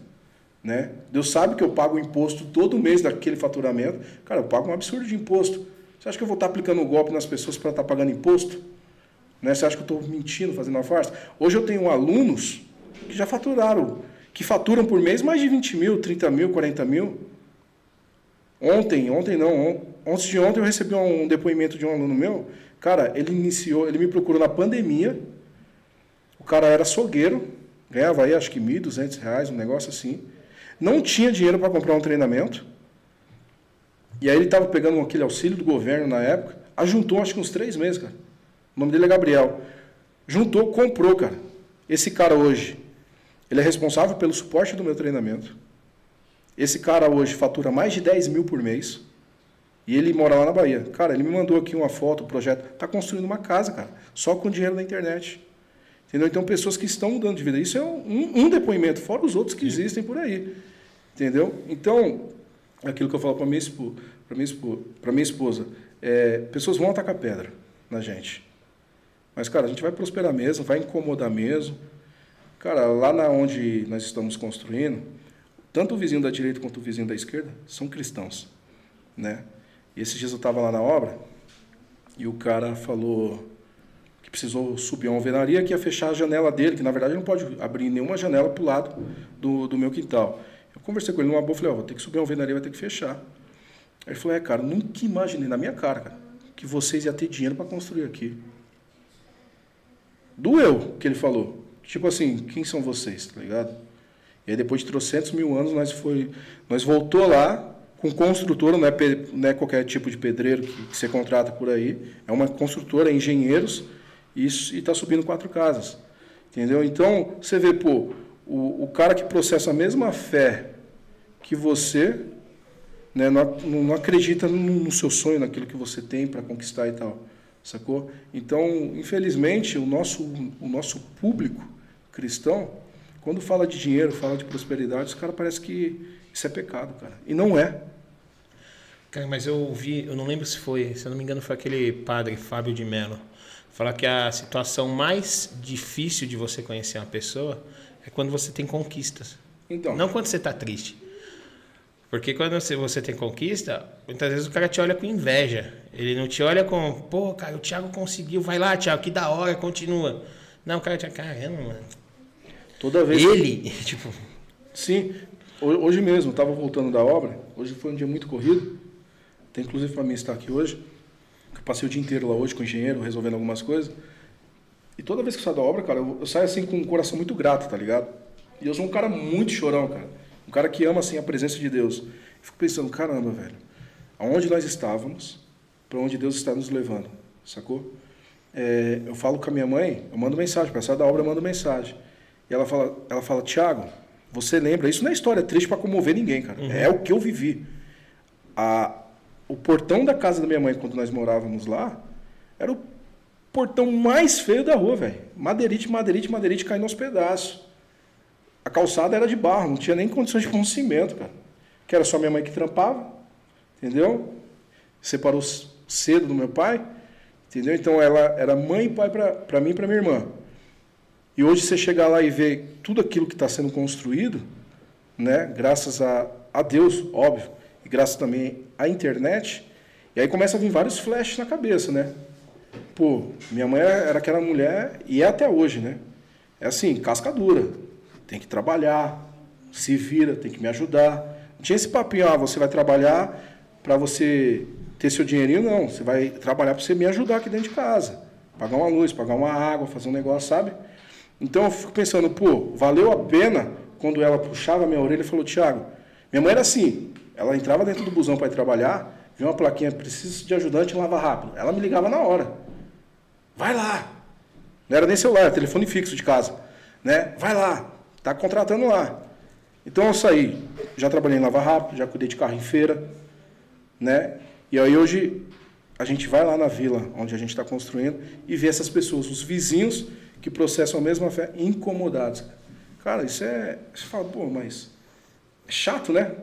né? Deus sabe que eu pago imposto todo mês daquele faturamento. Cara, eu pago um absurdo de imposto. Você acha que eu vou estar aplicando um golpe nas pessoas para estar pagando imposto? Né? Você acha que eu estou mentindo, fazendo uma farsa? Hoje eu tenho alunos que já faturaram, que faturam por mês mais de 20 mil, 30 mil, 40 mil. Ontem, ontem não, antes de ontem eu recebi um depoimento de um aluno meu. Cara, ele iniciou, ele me procurou na pandemia. O cara era açougueiro, ganhava aí acho que R$ 1.200, um negócio assim. Não tinha dinheiro para comprar um treinamento. E aí ele estava pegando aquele auxílio do governo na época, ajuntou acho que uns três meses, cara. O nome dele é Gabriel. Juntou, comprou, cara. Esse cara hoje, ele é responsável pelo suporte do meu treinamento. Esse cara hoje fatura mais de 10 mil por mês. E ele mora lá na Bahia. Cara, ele me mandou aqui uma foto, o um projeto. Está construindo uma casa, cara. Só com dinheiro da internet. Entendeu? Então, pessoas que estão mudando de vida. Isso é um, um depoimento, fora os outros que existem por aí. Entendeu? Então, aquilo que eu falo para minha esposa, para minha esposa, minha esposa é, pessoas vão atacar pedra na gente. Mas cara, a gente vai prosperar mesmo, vai incomodar mesmo. Cara, lá na onde nós estamos construindo, tanto o vizinho da direita quanto o vizinho da esquerda são cristãos, né? E esses dias eu estava lá na obra e o cara falou que precisou subir uma alvenaria que ia fechar a janela dele, que na verdade não pode abrir nenhuma janela para o lado do, do meu quintal. Eu conversei com ele numa boa, falei, ó, vou ter que subir uma alvenaria, vai ter que fechar. Aí ele falou, é, cara, nunca imaginei na minha cara, cara, que vocês iam ter dinheiro para construir aqui. Doeu, que ele falou. Tipo assim, quem são vocês, tá ligado? E aí depois de trocentos mil anos, nós, foi, nós voltou lá com construtora, não é, não é qualquer tipo de pedreiro que, que você contrata por aí, é uma construtora, é engenheiros, e está subindo quatro casas. Entendeu? Então, você vê, pô, o, o cara que processa a mesma fé que você, né, não, não acredita no, no seu sonho, naquilo que você tem para conquistar e tal. Sacou? Então, infelizmente, o nosso, o nosso público cristão, quando fala de dinheiro, fala de prosperidade, os caras parece que isso é pecado, cara. E não é. Cara, mas eu ouvi, eu não lembro se foi, se eu não me engano, foi aquele padre Fábio de Mello. Falar que a situação mais difícil de você conhecer uma pessoa é quando você tem conquistas. Então. Não quando você está triste. Porque quando você, você tem conquista, muitas vezes o cara te olha com inveja. Ele não te olha com, pô, cara, o Thiago conseguiu, vai lá, Thiago, que da hora, continua. Não, o cara te caramba, mano. Toda vez. Ele, tipo. Sim, hoje mesmo, estava voltando da obra, hoje foi um dia muito corrido, tem inclusive para mim estar aqui hoje. Eu passei o dia inteiro lá hoje com o engenheiro, resolvendo algumas coisas. E toda vez que eu saio da obra, cara, eu saio assim com um coração muito grato, tá ligado? E eu sou um cara muito chorão, cara. Um cara que ama assim a presença de Deus. Eu fico pensando, caramba, velho, aonde nós estávamos, para onde Deus está nos levando, sacou? É, eu falo com a minha mãe, eu mando mensagem, para sair da obra eu mando mensagem. E ela fala, ela fala, Tiago, você lembra? Isso não é história triste para comover ninguém, cara. Uhum. É o que eu vivi. A, o portão da casa da minha mãe, quando nós morávamos lá, era o portão mais feio da rua, velho. Madeirite, madeirite, madeirite caindo aos pedaços. A calçada era de barro, não tinha nem condições de pôr um cimento, cara. Que era só minha mãe que trampava, entendeu? Separou cedo do meu pai, entendeu? Então ela era mãe e pai para mim e para minha irmã. E hoje você chegar lá e ver tudo aquilo que está sendo construído, né? Graças a, a Deus, óbvio, e graças também à internet, e aí começa a vir vários flashes na cabeça, né? Pô, minha mãe era aquela mulher, e é até hoje, né? É assim, casca dura. Tem que trabalhar, se vira, tem que me ajudar. Não tinha esse papinho, ah, você vai trabalhar para você ter seu dinheirinho, não. Você vai trabalhar para você me ajudar aqui dentro de casa. Pagar uma luz, pagar uma água, fazer um negócio, sabe? Então eu fico pensando, pô, valeu a pena quando ela puxava minha orelha e falou, Tiago, minha mãe era assim, ela entrava dentro do busão para ir trabalhar, viu uma plaquinha, preciso de ajudante, lava rápido. Ela me ligava na hora. Vai lá. Não era nem celular, era telefone fixo de casa. Né? Vai lá, tá contratando lá. Então eu saí, já trabalhei em lava rápido, já cuidei de carro em feira, né? E aí hoje a gente vai lá na vila onde a gente está construindo e vê essas pessoas, os vizinhos que processam a mesma fé, incomodados. Cara, isso é. Você fala, pô, mas é chato, né?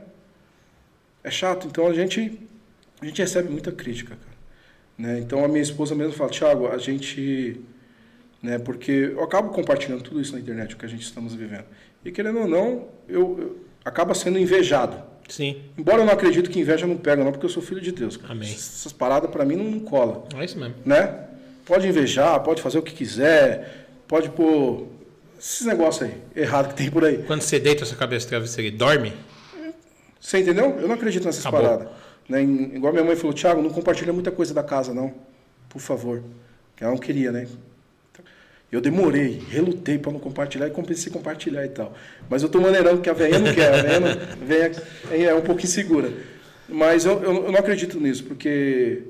É chato. Então a gente, a gente recebe muita crítica, cara. Né? Então a minha esposa mesmo fala, Thiago, a gente. Né, porque eu acabo compartilhando tudo isso na internet, o que a gente estamos vivendo. E querendo ou não, eu, eu acaba sendo invejado. Sim. Embora eu não acredite que inveja não pega, não, porque eu sou filho de Deus. Cara. Amém. Essas paradas para mim não, não cola. É isso mesmo. Né? Pode invejar, pode fazer o que quiser, pode pôr esses negócios aí, errado que tem por aí. Quando você deita a sua cabeça no travesseiro e dorme? Você entendeu? Eu não acredito nessas Acabou. paradas. Né? Igual minha mãe falou, Thiago, não compartilha muita coisa da casa, não. Por favor. Que ela não queria, né? Eu demorei, relutei para não compartilhar e comecei a compartilhar e tal. Mas eu tô maneirando que a velha não quer, a velha, velha é um pouco insegura. Mas eu, eu, eu, não acredito nisso, porque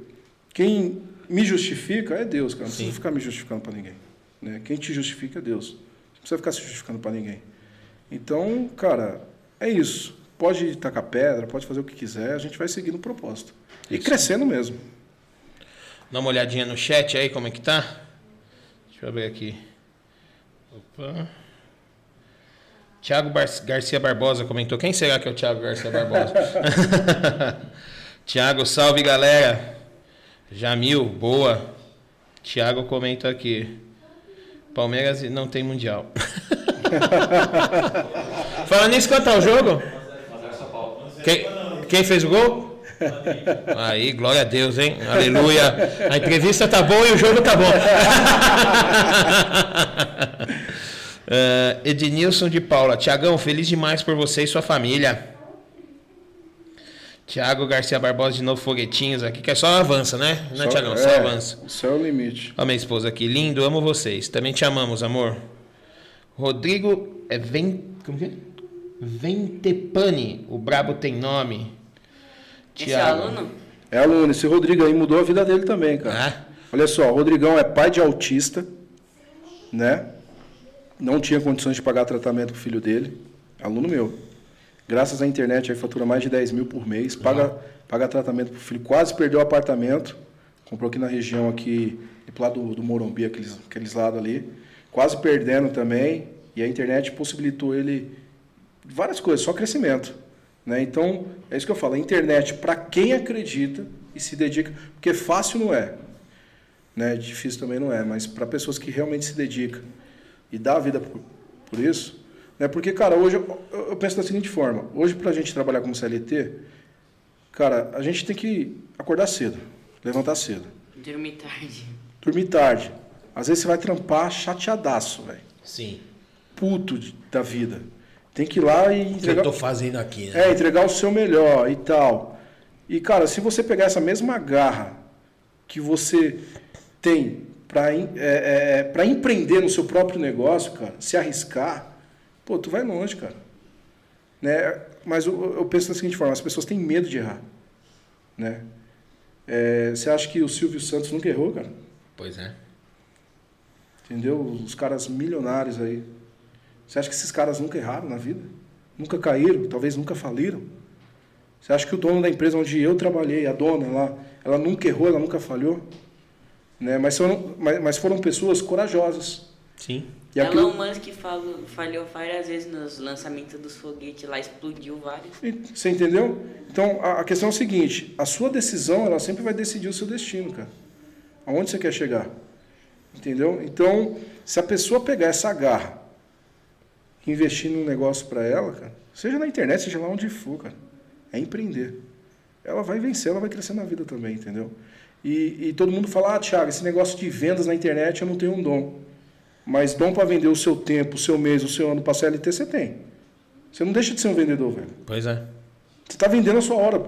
quem me justifica é Deus, cara. Não Sim. precisa ficar me justificando para ninguém. Né? Quem te justifica é Deus. Não precisa ficar se justificando para ninguém. Então, cara, é isso. Pode tacar pedra, pode fazer o que quiser, a gente vai seguindo o propósito. E crescendo mesmo. Dá uma olhadinha no chat aí, como é que tá? Deixa eu abrir aqui. Opa. Tiago Bar Garcia Barbosa comentou. Quem será que é o Tiago Garcia Barbosa? Tiago, salve galera. Jamil, boa. Tiago comenta aqui. Palmeiras não tem mundial. Falando nisso, quanto é o jogo? Quem, quem fez o gol? Aí, glória a Deus, hein? Aleluia. A entrevista tá boa e o jogo tá bom. uh, Ednilson de Paula. Tiagão, feliz demais por você e sua família. Tiago Garcia Barbosa de novo, foguetinhos aqui, que é só avança, né? Não é, Tiagão? é, Só avança. Só é o limite. Ó, minha esposa aqui, lindo, amo vocês. Também te amamos, amor. Rodrigo é Ven... Como que é? Ventepani, o brabo tem nome. Esse é aluno? É aluno, esse Rodrigo aí mudou a vida dele também, cara. Ah, Olha só, o Rodrigão é pai de autista, né? Não tinha condições de pagar tratamento pro filho dele, aluno meu. Graças à internet aí fatura mais de 10 mil por mês, paga, paga tratamento pro filho, quase perdeu o apartamento, comprou aqui na região aqui, lado do, do Morumbi, aqueles, aqueles lados ali, quase perdendo também, e a internet possibilitou ele várias coisas, só crescimento. Né? Então, é isso que eu falo, a internet, para quem acredita e se dedica, porque fácil não é, né? difícil também não é, mas para pessoas que realmente se dedicam e dá a vida por, por isso, né? porque, cara, hoje eu, eu penso da seguinte forma, hoje para a gente trabalhar como CLT, cara, a gente tem que acordar cedo, levantar cedo, Dormir tarde. dormir tarde, às vezes você vai trampar chateadaço, velho, sim. puto de- da vida, tem que ir lá e O que eu entregar... tô fazendo aqui, né? É, entregar o seu melhor e tal. E, cara, se você pegar essa mesma garra que você tem para é, é, pra empreender no seu próprio negócio, cara, se arriscar, pô, tu vai longe, cara. Né? Mas eu, eu penso da seguinte forma, as pessoas têm medo de errar. Né? É, você acha que o Silvio Santos nunca errou, cara? Pois é. Entendeu? Os caras milionários aí. Você acha que esses caras nunca erraram na vida? Nunca caíram? Talvez nunca faliram? Você acha que o dono da empresa onde eu trabalhei, a dona lá, ela nunca errou, ela nunca falhou? Né? Mas, foram, mas, mas foram pessoas corajosas. Sim. E aquilo- Elon Musk falou, falhou várias vezes nos lançamentos dos foguetes lá, explodiu vários. Você entendeu? Então, a, a questão é o seguinte: a sua decisão, ela sempre vai decidir o seu destino, cara. Aonde você quer chegar? Entendeu? Então, se a pessoa pegar essa garra e investir num negócio para ela, cara, seja na internet, seja lá onde for, cara, é empreender. Ela vai vencer, ela vai crescer na vida também, entendeu? E, e todo mundo fala, ah, Thiago, esse negócio de vendas na internet eu não tenho um dom. Mas dom para vender o seu tempo, o seu mês, o seu ano para CLT, você tem. Você não deixa de ser um vendedor, velho. Pois é. Você está vendendo a sua hora.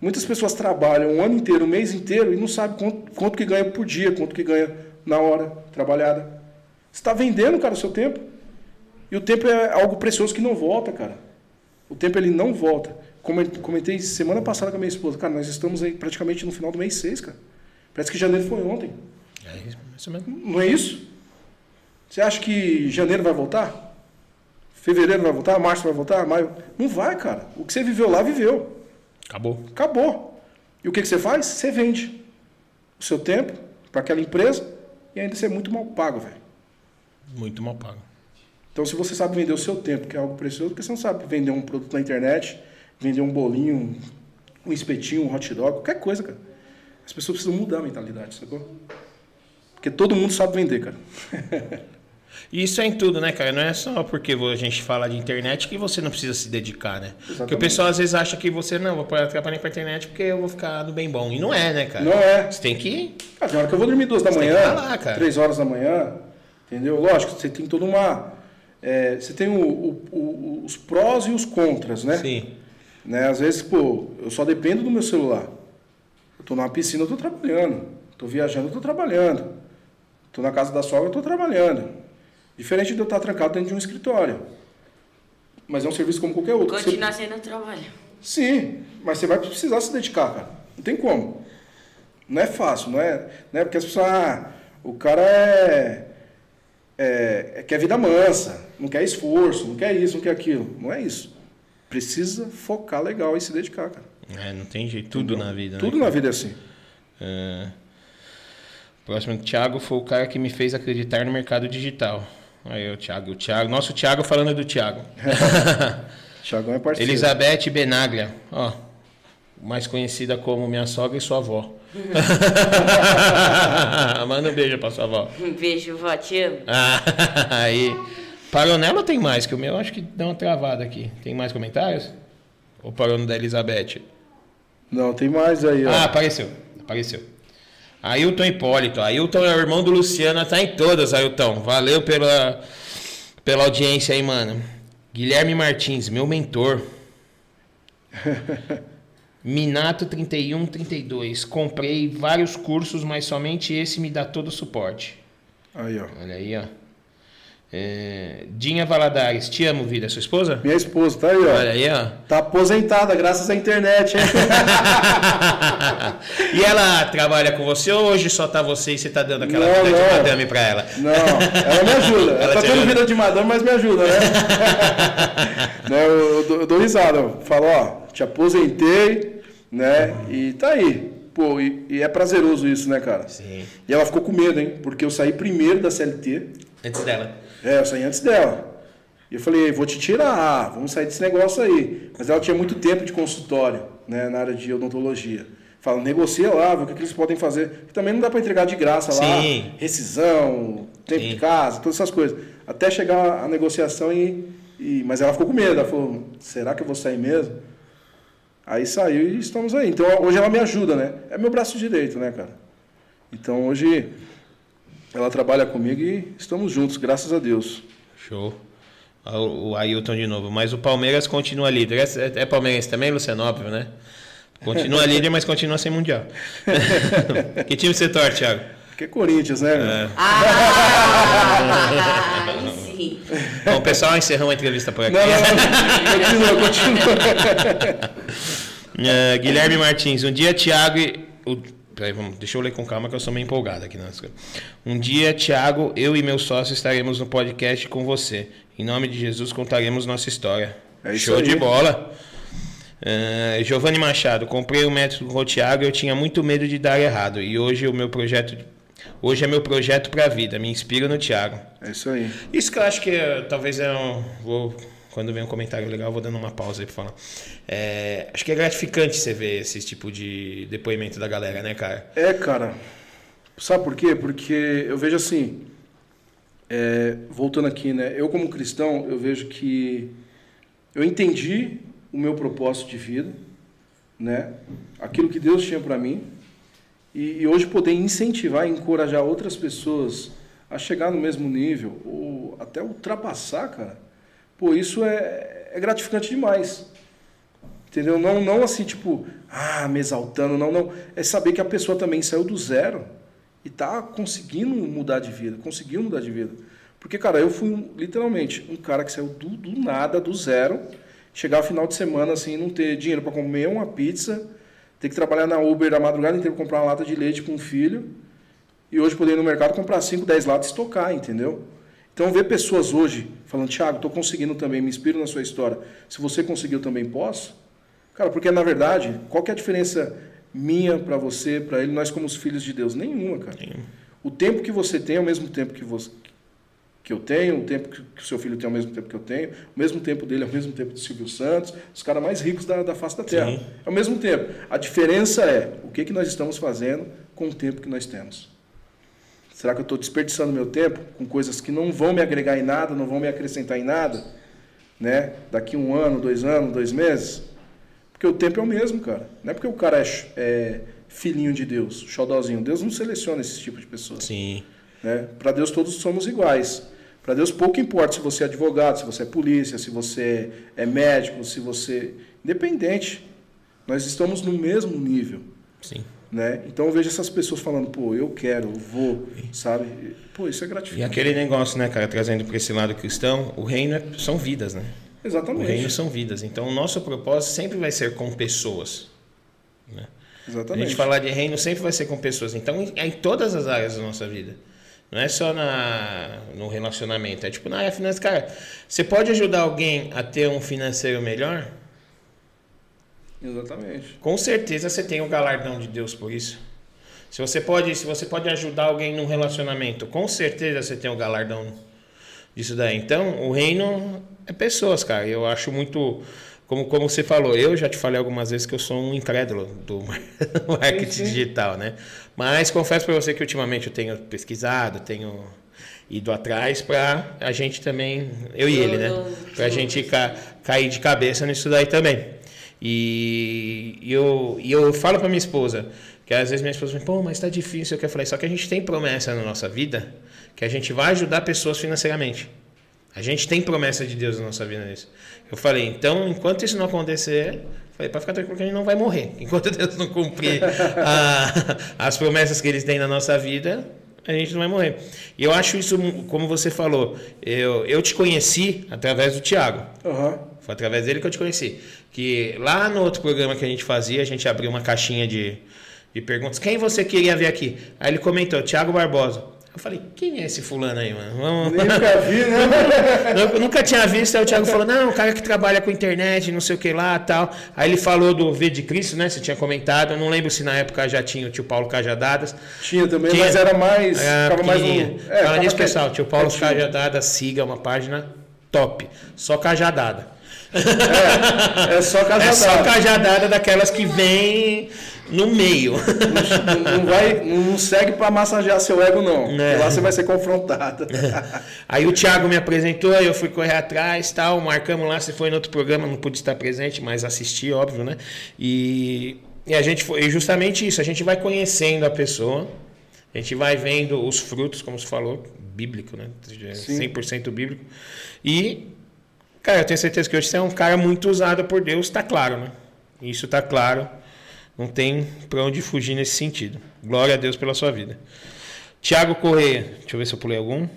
Muitas pessoas trabalham um ano inteiro, um mês inteiro e não sabem quanto, quanto que ganha por dia, quanto que ganha na hora trabalhada. Você está vendendo, cara, o seu tempo. E o tempo é algo precioso que não volta, cara. O tempo ele não volta. Como eu comentei semana passada com a minha esposa, cara, nós estamos aí praticamente no final do mês 6, cara. Parece que janeiro foi ontem. É isso mesmo. Não é isso? Você acha que janeiro vai voltar? Fevereiro vai voltar? Março vai voltar? Maio? Não vai, cara. O que você viveu lá, viveu. Acabou. Acabou. E o que, que você faz? Você vende o seu tempo para aquela empresa e ainda você é muito mal pago, velho. Muito mal pago. Então, se você sabe vender o seu tempo, que é algo precioso, porque você não sabe vender um produto na internet, vender um bolinho, um espetinho, um hot dog, qualquer coisa, cara. As pessoas precisam mudar a mentalidade, sacou? Porque todo mundo sabe vender, cara. E isso é em tudo, né, cara? Não é só porque a gente fala de internet que você não precisa se dedicar, né? Porque o Exatamente. pessoal às vezes acha que você não, vou trabalhar pra internet porque eu vou ficar no bem bom. E não é, né, cara? Não é. Você tem que. Cara, tem hora que eu vou dormir duas da Você tem manhã, cara. três horas da manhã, entendeu? Lógico, você tem toda uma... é, você tem o- o- o- os prós e os contras, né? Sim. né? Às vezes, pô, eu só dependo do meu celular. Eu tô numa piscina, eu tô trabalhando. Tô viajando, eu tô trabalhando. Tô na casa da sogra, eu tô trabalhando. Diferente de eu estar trancado dentro de um escritório. Mas é um serviço como qualquer outro. Você- Continua sendo trabalho. Sim, mas você vai precisar se dedicar, cara. Não tem como. Não é fácil, não é? Não é porque as pessoas. Ah, o cara é, é, é- quer vida mansa, não quer esforço, não quer isso, não quer aquilo. Não é isso. Precisa focar legal e se dedicar, cara. É, não tem jeito. Tudo na vida, Tudo né? na vida é assim. É. Próximo, Thiago foi o cara que me fez acreditar no mercado digital. Aí o Thiago, o Thiago, nosso Thiago falando do Thiago. Tiagão é parceiro. Elizabeth Benaglia, ó, mais conhecida como minha sogra e sua avó. Manda um beijo pra sua avó. Um beijo, vó, te amo. Ah, aí. Paronela tem mais, que o meu acho que deu uma travada aqui. Tem mais comentários? Ou parou no da Elizabeth? Não, tem mais aí, ó. Ah, apareceu. Apareceu. Ailton Hipólito. Ailton é o irmão do Luciano, tá em todas, Ailton. Valeu pela, pela audiência aí, mano. Guilherme Martins, meu mentor. Minato 3132. Comprei vários cursos, mas somente esse me dá todo o suporte. Aí, ó. Olha aí, ó. É, Dinha Valadares, te amo, vida. Sua esposa? Minha esposa, tá aí, ó. Olha aí, ó. Tá aposentada, graças à internet, hein? e ela trabalha com você ou hoje só tá você e você tá dando aquela Não, vida de não. madame pra ela? Não, ela me ajuda. Ela, Ela tá te tendo vida de madame, mas me ajuda, né? Né, eu, eu dou, eu dou risada. Eu falo, ó, te aposentei, né? E tá aí. Pô, e, e é prazeroso isso, né, cara? Sim. E ela ficou com medo, hein? Porque eu saí primeiro da CLT. Antes dela. É, eu saí antes dela. E eu falei, vou te tirar, vamos sair desse negócio aí. Mas ela tinha muito tempo de consultório, né, na área de odontologia. Fala, negocia lá, vê o que, que eles podem fazer. Porque também não dá para entregar de graça lá. Sim. Rescisão, tempo Sim. de casa, todas essas coisas. Até chegar a negociação e, e- Mas ela ficou com medo. Ela falou, será que eu vou sair mesmo? Aí saiu e estamos aí. Então hoje ela me ajuda, né? É meu braço direito, né, cara? Então hoje ela trabalha comigo e estamos juntos, graças a Deus. Show. Ó, O Ailton de novo. Mas o Palmeiras continua líder. É, é palmeirense também, Luciano? Óbvio, né? Continua líder, mas continua sem mundial. que time você torce, Thiago? Porque é Corinthians, né? É. Ah, aí sim. Bom, pessoal, encerramos a entrevista por aqui. Não, não, não. Continua, continua. É, Guilherme Martins, um dia Thiago e. O, peraí, vamos, deixa eu ler com calma que eu sou meio empolgado aqui. Nas... Um dia, Thiago, eu e meu sócio estaremos no podcast com você. Em nome de Jesus, contaremos nossa história. É isso Show aí. de bola. É, Giovanni Machado, comprei o método com o Thiago e eu tinha muito medo de dar errado. E hoje o meu projeto. Hoje é meu projeto para a vida. Me inspiro no Thiago. É isso aí. Isso que eu acho que eh, talvez é um. Vou, quando vem um comentário legal, eu vou dando uma pausa aí pra falar. É, acho que é gratificante você ver esse tipo de depoimento da galera, né, cara? É, cara. Sabe por quê? Porque eu vejo assim. é, voltando aqui, né? Eu, como cristão, eu vejo que eu entendi o meu propósito de vida, né? Aquilo que Deus tinha para mim. E, e hoje poder incentivar e encorajar outras pessoas a chegar no mesmo nível, ou até ultrapassar, cara. Pô, isso é, é gratificante demais. Entendeu? Não, não assim, tipo, ah, me exaltando, não, não. É saber que a pessoa também saiu do zero e tá conseguindo mudar de vida, conseguiu mudar de vida. Porque, cara, eu fui literalmente um cara que saiu do, do nada, do zero, chegar ao final de semana assim, não ter dinheiro para comer uma pizza, ter que trabalhar na Uber a madrugada inteira pra comprar uma lata de leite com um filho, e hoje poder ir no mercado comprar 5, 10 latas e estocar, entendeu? Então, ver pessoas hoje falando, Thiago, estou conseguindo também, me inspiro na sua história. Se você conseguiu, também posso. Cara, porque na verdade, qual que é a diferença minha para você, para ele, nós como os filhos de Deus? Nenhuma, cara. O tempo que você tem é o mesmo tempo que você que eu tenho, o tempo que o seu filho tem é o mesmo tempo que eu tenho, o mesmo tempo dele é o mesmo tempo do Silvio Santos, os caras mais ricos da, da face da Terra. Sim. É o mesmo tempo. A diferença é o que, que nós estamos fazendo com o tempo que nós temos. Será que eu estou desperdiçando meu tempo com coisas que não vão me agregar em nada, não vão me acrescentar em nada? Né? Daqui um ano, dois anos, dois meses? Porque o tempo é o mesmo, cara. Não é porque o cara é, é filhinho de Deus, xodózinho. Deus não seleciona esse tipo de pessoas. Sim. Né? Para Deus todos somos iguais. Para Deus pouco importa se você é advogado, se você é polícia, se você é médico, se você. Independente. Nós estamos no mesmo nível. Sim. Né? Então eu vejo essas pessoas falando, pô, eu quero, eu vou, sabe? Pô, isso é E gratificante. aquele negócio, né, cara, trazendo para esse lado cristão, o reino é- são vidas, né? O Exatamente. reino são vidas. Então, o nosso propósito sempre vai ser com pessoas. Né? A Exatamente. gente falar de reino sempre vai ser com pessoas. Então, é em todas as áreas da nossa vida. Não é só na, no relacionamento. É tipo na área financeira. Cara, você pode ajudar alguém a ter um financeiro melhor? Exatamente. Com certeza você tem o galardão de Deus por isso. Se você pode, se você pode ajudar alguém num relacionamento, com certeza você tem o galardão disso daí. Então, o reino é pessoas, cara. Eu acho muito como, como você falou, eu já te falei algumas vezes que eu sou um incrédulo do marketing Sim, sim. digital, né? Mas confesso para você que ultimamente eu tenho pesquisado, tenho ido atrás para a gente também, eu e ele, né? Para a gente ca- cair de cabeça nisso daí também. E, e eu, e eu falo para minha esposa, que às vezes minha esposa me pô, mas tá difícil, eu quero falar, só que a gente tem promessa na nossa vida que a gente vai ajudar pessoas financeiramente. A gente tem promessa de Deus na nossa vida nisso. Eu falei, então, enquanto isso não acontecer, falei, para ficar tranquilo que a gente não vai morrer. Enquanto Deus não cumprir a, as promessas que Ele tem na nossa vida, a gente não vai morrer. E eu acho isso, como você falou, eu, eu te conheci através do Tiago. Aham. Foi através dele que eu te conheci. Que lá no outro programa que a gente fazia, a gente abriu uma caixinha de, de perguntas. Quem você queria ver aqui? Aí ele comentou, Tiago Barbosa. Eu falei, quem é esse fulano aí, mano? Vamos... Nem nunca vi, né? Eu nunca tinha visto, aí o Thiago falou, não, o cara que trabalha com internet, não sei o que lá tal. Aí ele falou do V de Cristo, né? Você tinha comentado. Eu não lembro se na época já tinha o tio Paulo Cajadadas. Tinha também, Tinha. mas era mais. É, ficava mais pequenininha. no. Fala nisso, pessoal. Tio Paulo quietinho. Cajadadas, siga uma página top. Só cajadada. É só casa É só dada. cajadada daquelas que vem no meio. Não, não vai, não segue pra massagear seu ego, não. É. Lá você vai ser confrontado. Aí o Thiago me apresentou, aí eu fui correr atrás, tal, marcamos lá, você foi no outro programa, não pude estar presente, mas assisti, óbvio, né? E, e a gente foi, e justamente isso, a gente vai conhecendo a pessoa, a gente vai vendo os frutos, como você falou, bíblico, né? Sim. 100% bíblico. E, cara, eu tenho certeza que hoje você é um cara muito usado por Deus, tá claro, né? Isso tá claro. Não tem pra onde fugir nesse sentido. Glória a Deus pela sua vida. Tiago Correia, deixa eu ver se eu pulei algum.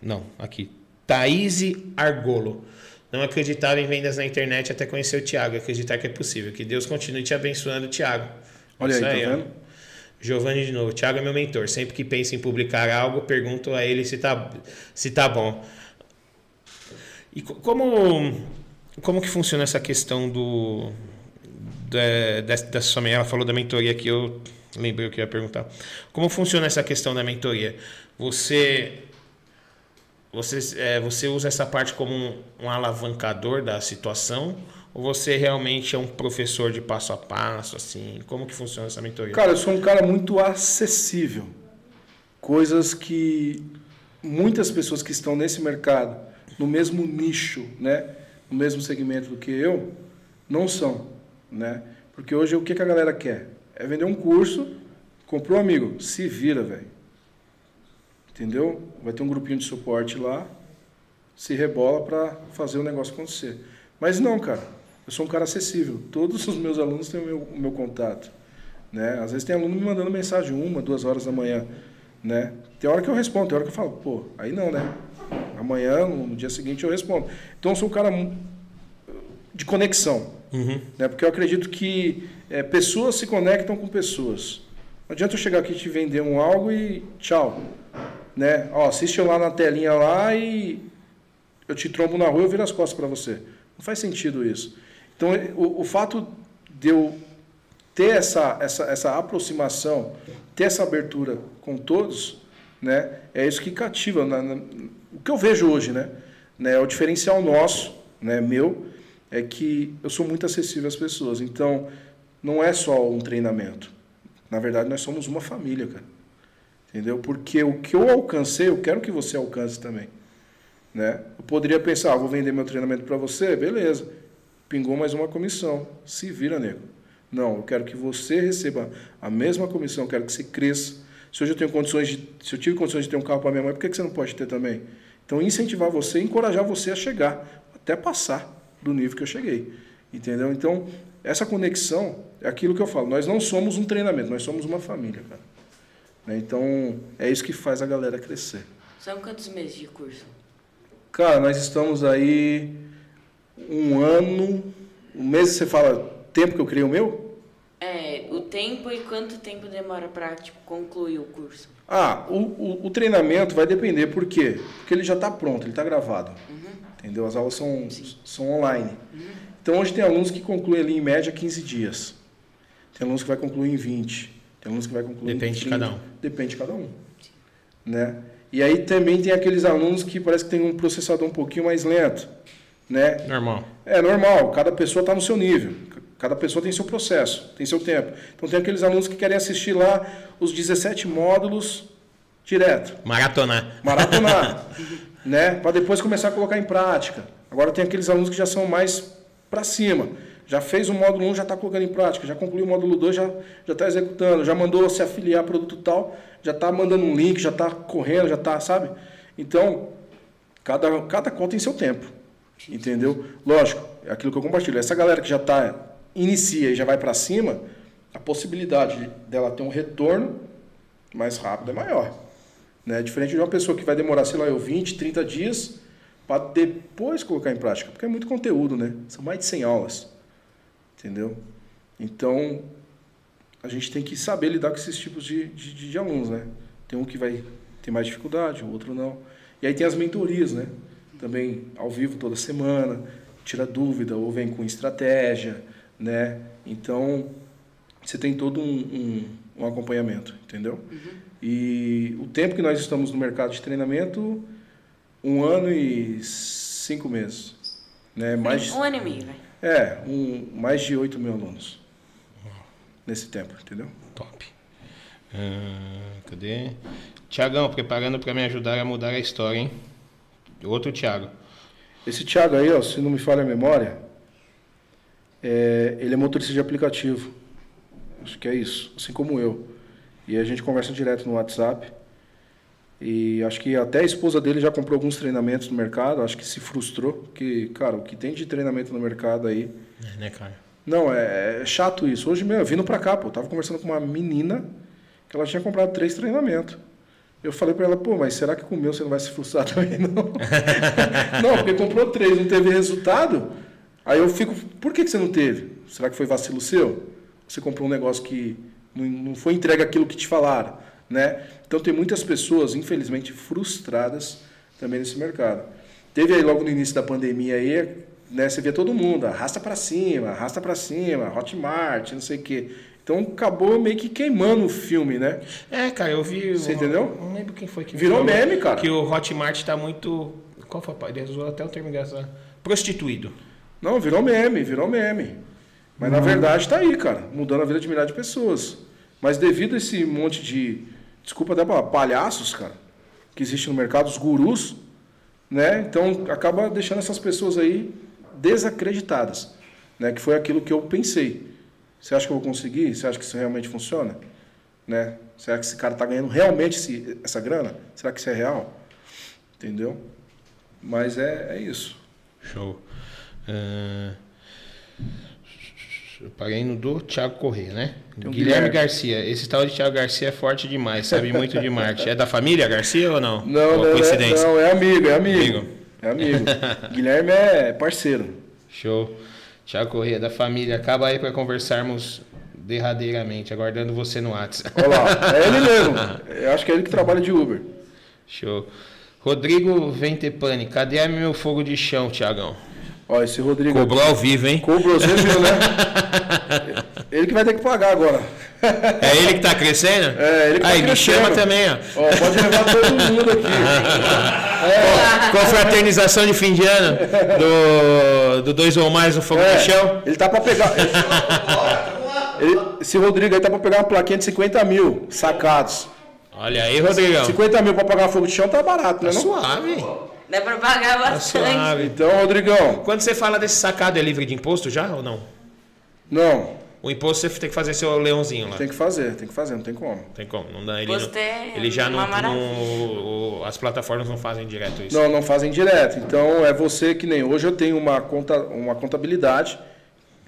Não, aqui. Thaís Argolo. Não acreditava em vendas na internet até conhecer o Tiago. Acreditar que é possível. Que Deus continue te abençoando, Tiago. Olha Isso aí, tá ó. vendo? Giovanni de novo. Tiago é meu mentor. Sempre que penso em publicar algo, pergunto a ele se tá, se tá bom. E co- como, como que funciona essa questão do da, sua mãe? Ela falou da mentoria aqui, eu lembrei o que ia perguntar. Como funciona essa questão da mentoria? Você você, é, você usa essa parte como um, um alavancador da situação ou você realmente é um professor de passo a passo assim? Como que funciona essa mentoria? Cara, eu sou um cara muito acessível. Coisas que muitas pessoas que estão nesse mercado, no mesmo nicho, né, no mesmo segmento do que eu, não são, né? Porque hoje o que a galera quer? É vender um curso, comprou um amigo, se vira, velho. Entendeu? Vai ter um grupinho de suporte lá, se rebola para fazer o negócio acontecer. Mas não, cara. Eu sou um cara acessível. Todos os meus alunos têm o meu, o meu contato. Né? Às vezes tem aluno me mandando mensagem uma, duas horas da manhã. Né? Tem hora que eu respondo, tem hora que eu falo, pô, aí não, né? Amanhã, no dia seguinte, eu respondo. Então eu sou um cara de conexão. Uhum. Né? Porque eu acredito que é, pessoas se conectam com pessoas. Não adianta eu chegar aqui e te vender um algo e tchau. Né? Ó, assiste lá na telinha lá e eu te trombo na rua e eu viro as costas para você. Não faz sentido isso. Então, o, o fato de eu ter essa, essa, essa aproximação, ter essa abertura com todos, né, é isso que cativa. Na, na- que eu vejo hoje, né, né, é o diferencial nosso, né, meu, é que eu sou muito acessível às pessoas. Então, não é só um treinamento. Na verdade, nós somos uma família, cara. Entendeu? Porque o que eu alcancei, eu quero que você alcance também. Né? Eu poderia pensar, ah, vou vender meu treinamento para você, beleza. Pingou mais uma comissão. Se vira, nego. Não, eu quero que você receba a mesma comissão, eu quero que você cresça. Se hoje eu tenho condições de, se eu tive condições de ter um carro para minha mãe, por que que você não pode ter também? Então, incentivar você, encorajar você a chegar, até passar do nível que eu cheguei. Entendeu? Então, essa conexão é aquilo que eu falo. Nós não somos um treinamento, nós somos uma família, cara. Né? Então, é isso que faz a galera crescer. São quantos meses de curso? Cara, nós estamos aí um ano. Um mês você fala tempo que eu criei o meu? É, o tempo e quanto tempo demora pra, tipo, concluir o curso? Ah, o, o, o treinamento vai depender, por quê? Porque ele já está pronto, ele está gravado. Entendeu? As aulas são, são online. Então hoje tem alunos que concluem ali em média 15 dias. Tem alunos que vai concluir em 20. Tem alunos que vai concluir Depende em de 30. cada um. Depende de cada um. Né? E aí também tem aqueles alunos que parece que tem um processador um pouquinho mais lento. Né? Normal. É normal, cada pessoa está no seu nível, cada pessoa tem seu processo, tem seu tempo. Então tem aqueles alunos que querem assistir lá os 17 módulos direto, Maratonar. maratonar, né? Para depois começar a colocar em prática. Agora tem aqueles alunos que já são mais para cima, Já fez o módulo 1, já está colocando em prática. Já concluiu o módulo 2, já está executando. Já mandou se afiliar a produto tal, já está mandando um link, já está correndo, já está, sabe? Então, cada, cada conta tem seu tempo. Entendeu? Lógico, é aquilo que eu compartilho. Essa galera que já está, inicia e já vai para cima, a possibilidade dela ter um retorno mais rápido é maior. Né? Diferente de uma pessoa que vai demorar, sei lá, eu 20, 30 dias para depois colocar em prática. Porque é muito conteúdo, né? São mais de 100 aulas. Entendeu? Então, a gente tem que saber lidar com esses tipos de, de, de alunos, né? Tem um que vai ter mais dificuldade, o outro não. E aí tem as mentorias, né? Também ao vivo toda semana, tira dúvida ou vem com estratégia, né? Então, você tem todo um, um, um acompanhamento, entendeu? Uhum. E o tempo que nós estamos no mercado de treinamento, um ano e cinco meses. Né? Mais, um ano e meio, né? É, um, mais de 8 mil alunos nesse tempo, entendeu? Top. Uh, cadê? Tiagão, preparando para me ajudar a mudar a história, hein? Outro Tiago. Esse Tiago aí, ó, se não me falha a memória, é, ele é motorista de aplicativo. Acho que é isso, assim como eu. E a gente conversa direto no WhatsApp. E acho que até a esposa dele já comprou alguns treinamentos no mercado, acho que se frustrou, porque, cara, o que tem de treinamento no mercado aí. É, né, cara? Não, é, é chato isso. Hoje mesmo, vindo pra cá, pô, eu tava conversando com uma menina que ela tinha comprado três treinamentos. Eu falei para ela, pô, mas será que com o meu você não vai se frustrar também, não? não, porque comprou três, não teve resultado. Aí eu fico, por que, que você não teve? Será que foi vacilo seu? Você comprou um negócio que não, não foi entregue aquilo que te falaram, né? Então tem muitas pessoas, infelizmente, frustradas também nesse mercado. Teve aí logo no início da pandemia aí, né, você via todo mundo, arrasta para cima, arrasta para cima, Hotmart, não sei o quê. Então acabou meio que queimando o filme, né? É, cara, eu vi. Você entendeu? Não lembro quem foi que Virou falou, meme, cara. Que o Hotmart tá muito. Qual foi, pai? Ele usou até o termo dessa. Prostituído. Não, virou meme, virou meme. Mas hum. na verdade tá aí, cara, mudando a vida de milhares de pessoas. Mas devido a esse monte de desculpa até para palhaços, cara, que existe no mercado, os gurus, né? Então acaba deixando essas pessoas aí desacreditadas, né? Que foi aquilo que eu pensei. Você acha que eu vou conseguir? Você acha que isso realmente funciona? Né? Será que esse cara está ganhando realmente esse, essa grana? Será que isso é real? Entendeu? Mas é, é isso. Show. Uh... Eu paguei no do Thiago Corrêa, né? Guilherme, Guilherme Garcia. Esse tal de Thiago Garcia é forte demais, sabe muito de marketing. É da família Garcia ou não? Não, não, coincidência? não, é amigo, é amigo. amigo. É amigo. Guilherme é parceiro. Show. Thiago Corrêa, da família. Acaba aí para conversarmos derradeiramente, aguardando você no WhatsApp. Olha lá, é ele mesmo. Eu acho que é ele que trabalha de Uber. Show. Rodrigo Ventepani, cadê meu fogo de chão, Tiagão? Ó, esse Rodrigo. Cobrou ao vivo, hein? Cobrou, você viu, né? ele que vai ter que pagar agora. É ele que tá crescendo? É, ele que tá Aí, me chama também, ó. ó. Pode levar todo mundo aqui. é. Com a fraternização de fim de ano do, do Dois ou Mais no Fogo é, do Chão. Ele tá pra pegar. Ele, esse Rodrigo aí tá pra pegar uma plaquinha de 50 mil sacados. Olha aí, Rodrigão. 50 mil pra pagar fogo de chão tá barato, né? Tá não? suave. Dá pra pagar tá bastante. Suave. Então, Rodrigão. Quando você fala desse sacado, é livre de imposto já ou não? Não. O imposto você tem que fazer seu leãozinho lá. Tem que fazer, tem que fazer, não tem como. Tem como, não dá. Ele, não, é ele já não, não, As plataformas não fazem direto isso. Não, não fazem direto. Então é você que nem. Hoje eu tenho uma, conta, uma contabilidade,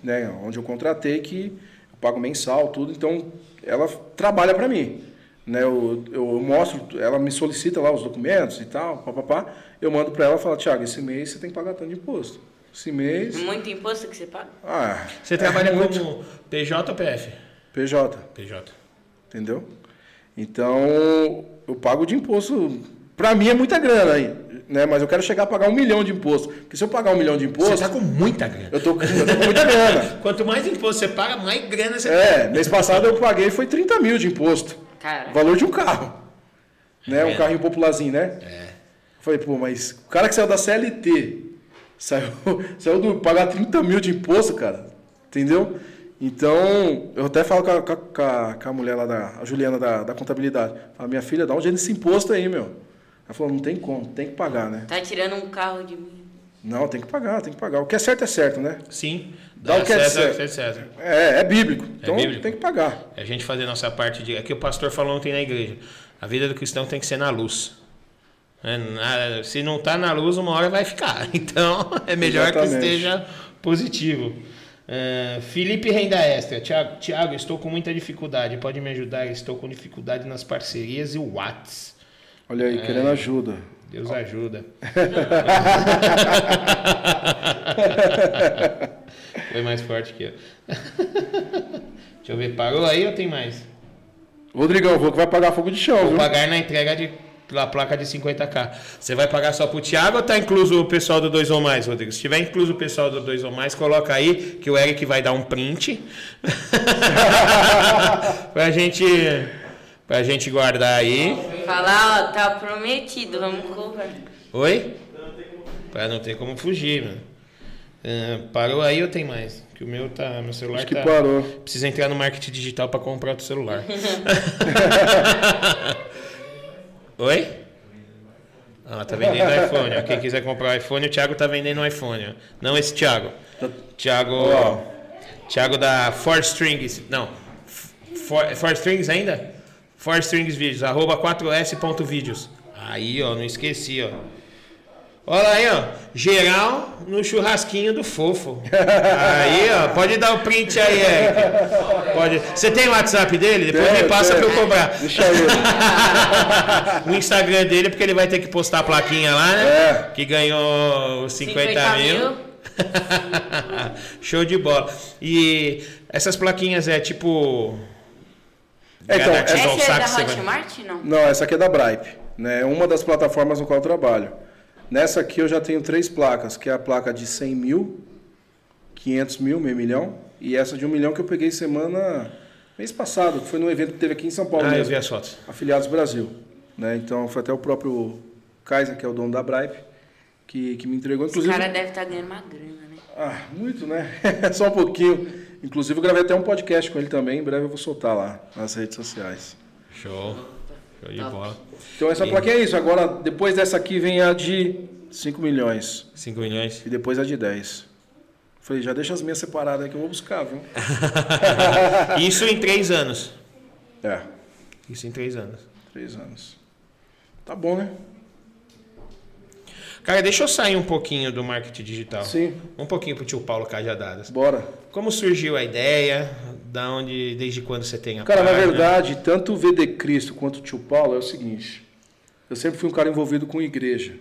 né, onde eu contratei que eu pago mensal, tudo. Então ela trabalha para mim. Né, eu, eu mostro, ela me solicita lá os documentos e tal, papapá eu mando para ela e falo, Tiago, esse mês você tem que pagar tanto de imposto. Esse mês. Muito imposto que você paga? Ah. Você trabalha é como PJ ou PF? PJ. PJ. Entendeu? Então, eu pago de imposto. Para mim é muita grana aí. Né? Mas eu quero chegar a pagar um milhão de imposto. Porque se eu pagar um milhão de imposto. Você está com muita grana. Eu tô, eu tô com muita grana. Quanto mais imposto você paga, mais grana você É, mês passado eu paguei foi 30 mil de imposto. Cara. O valor de um carro. Né? É. Um carrinho popularzinho, né? É. Falei, pô, mas o cara que saiu da CLT, saiu, saiu do pagar 30 mil de imposto, cara. Entendeu? Então, eu até falo com a, com a, com a mulher lá, da, a Juliana da, da contabilidade. Fala, minha filha, dá um jeito nesse imposto aí, meu. Ela falou, não tem como, tem que pagar, né? Tá tirando um carro de mim. Não, tem que pagar, tem que pagar. O que é certo é certo, né? Sim. Dá o que é César, que é César. É, é bíblico. Então bíblico. tem que pagar. É a gente fazer nossa parte de. É que o pastor falou ontem na igreja. A vida do cristão tem que ser na luz. É, se não está na luz, uma hora vai ficar. Então é melhor que Exatamente. esteja positivo. É, Felipe Renda Extra. Tiago, Tiago, estou com muita dificuldade. Pode me ajudar? Estou com dificuldade nas parcerias e o Whats. Olha aí, querendo ajuda. Deus ajuda. Foi mais forte que eu. Deixa eu ver, parou aí ou tem mais? Rodrigão, vou que vai pagar fogo de chão, Vou viu? pagar na entrega de da placa de 50k. Você vai pagar só pro Thiago ou tá incluso o pessoal do 2 ou mais, Rodrigo? Se tiver incluso o pessoal do 2 ou mais, coloca aí que o Eric vai dar um print. pra gente pra gente guardar aí. Falar, ó, tá prometido, vamos cobrar. Oi? Pra não ter como fugir, mano. Ah, parou aí ou tem mais? Que o meu tá, meu celular Acho que tá parou. Precisa entrar no marketing digital para comprar outro celular. Oi? Ah, tá vendendo iPhone. ó. Quem quiser comprar o iPhone, o Thiago tá vendendo o iPhone. ó. Não esse Thiago. Thiago. Ó. Thiago da Four Strings. Não. Four, Four Strings ainda? Four Strings Vídeos. Arroba 4s.vídeos. Aí, ó. Não esqueci, ó. Olha aí, ó. Geral no churrasquinho do fofo. Aí, ó. Pode dar o print aí, Eric. Pode. Você tem o WhatsApp dele? Depois Tenho, me passa pra eu cobrar. Deixa aí. O Instagram dele, porque ele vai ter que postar a plaquinha lá, né? É. Que ganhou os 50, 50 mil. mil. Show de bola. E essas plaquinhas é tipo. É, então, granatizão, Essa é saco da que você vai- Hotmart, não? Não, essa aqui é da Bripe, né? É uma das plataformas no qual eu trabalho. Nessa aqui eu já tenho três placas, que é a placa de 100 mil, 500 mil, meio milhão, e essa de um milhão que eu peguei semana, mês passado, que foi num evento que teve aqui em São Paulo Ah, eu mesmo, vi as fotos. Afiliados Brasil, né? Então foi até o próprio Kaiser, que é o dono da Bripe, que, que me entregou. Esse Inclusive, cara deve estar ganhando uma grana, né? ah, muito, né? Só um pouquinho. Inclusive eu gravei até um podcast com ele também, em breve eu vou soltar lá nas redes sociais. Show. Show de Top. bola. Então essa E- placa é isso. Agora, depois dessa aqui vem a de 5 milhões. 5 milhões. E depois a de 10. Falei, já deixa as minhas separadas aí que eu vou buscar, viu? Isso em 3 anos. É, Isso em 3 anos. três anos. Tá bom, né? Cara, deixa eu sair um pouquinho do marketing digital. Sim. Um pouquinho pro tio Paulo Cajadadas. Bora. Como surgiu a ideia? Da onde, desde quando você tem a Cara, na página? verdade, tanto o VD Cristo quanto o tio Paulo é o seguinte. Eu sempre fui um cara envolvido com igreja.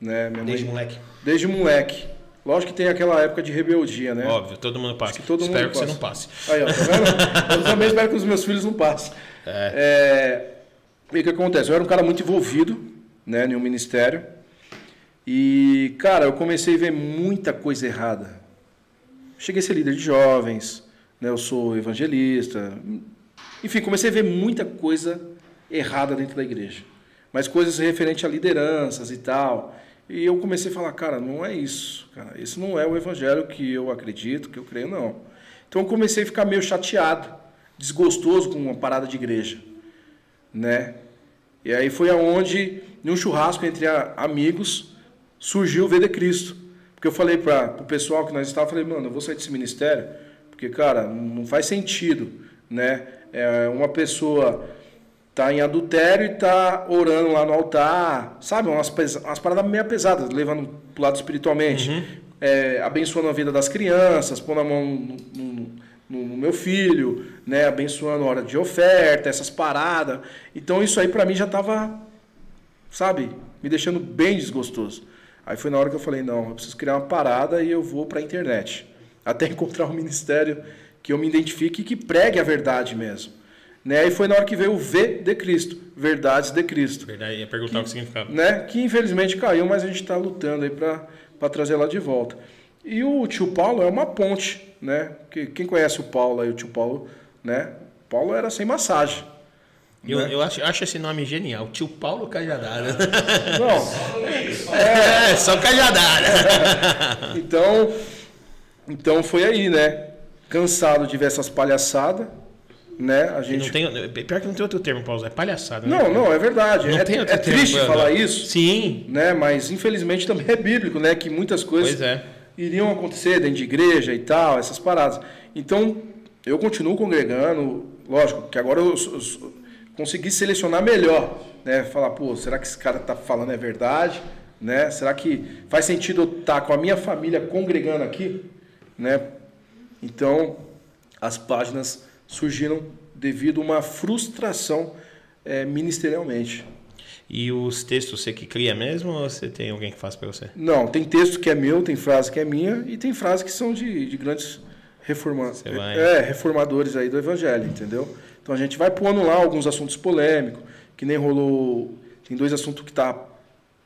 Né? Minha Desde mãe- moleque. Desde moleque. Lógico que tem aquela época de rebeldia, né? Óbvio, todo mundo passa. que todo Espero mundo que você passa. não passe. Aí, ó, tá vendo? Eu também espero que os meus filhos não passem. É. E o que acontece? Eu era um cara muito envolvido, né, em um ministério. E, cara, eu comecei a ver muita coisa errada. Cheguei a ser líder de jovens, né, eu sou evangelista. Enfim, comecei a ver muita coisa errada dentro da igreja. Mas coisas referentes a lideranças e tal. E eu comecei a falar, cara, não é isso, cara. Esse não é o evangelho que eu acredito, que eu creio, não. Então eu comecei a ficar meio chateado, desgostoso com uma parada de igreja, né? E aí foi aonde, num churrasco entre amigos, surgiu o VD Cristo. Porque eu falei para o pessoal que nós estávamos, falei, mano, eu vou sair desse ministério, porque, cara, não faz sentido, né? É, uma pessoa tá em adultério e tá orando lá no altar, sabe? Umas, umas paradas meio pesadas, levando pro lado espiritualmente. É, abençoando a vida das crianças, pondo a mão no, no- no- no meu filho, né? Abençoando a hora de oferta, essas paradas. Então isso aí para mim já tava, sabe? Me deixando bem desgostoso. Aí foi na hora que eu falei, não, eu preciso criar uma parada e eu vou para a internet. Até encontrar um ministério que eu me identifique e que pregue a verdade mesmo. Né? Aí foi na hora que veio o V de Cristo, Verdades de Cristo. Verdade, ia perguntar o que significava. Né? Que infelizmente caiu, mas a gente está lutando aí para trazer lá de volta. E o tio Paulo é uma ponte, né? Que, quem conhece o Paulo aí, o tio Paulo, né? Paulo era sem massagem. Eu, né? eu acho, acho esse nome genial. Tio Paulo Cajadada. Não, É, só Cajadada. Então, então foi aí, né? Cansado de ver essas palhaçadas, né? A E gente Não tem, pior que não tem outro termo pra usar, é palhaçada. né? Não, não, é verdade. Não é tem outro é termo triste falar isso, Sim, né? Mas infelizmente também é bíblico, né? Que muitas coisas pois é. iriam acontecer dentro de igreja e tal, essas paradas. Então, eu continuo congregando, lógico, que agora eu, eu s- consegui selecionar melhor, né? Falar, pô, será que esse cara tá falando é verdade, né? Será que faz sentido eu estar com a minha família congregando aqui, né? Então, as páginas surgiram devido a uma frustração eh, ministerialmente. E os textos você que cria mesmo ou você tem alguém que faz pra você? Não, tem texto que é meu, tem frase que é minha e tem frases que são de, de grandes reforma é, reformadores aí do evangelho, entendeu? Então a gente vai pondo lá alguns assuntos polêmicos, que nem rolou. Tem dois assuntos que tá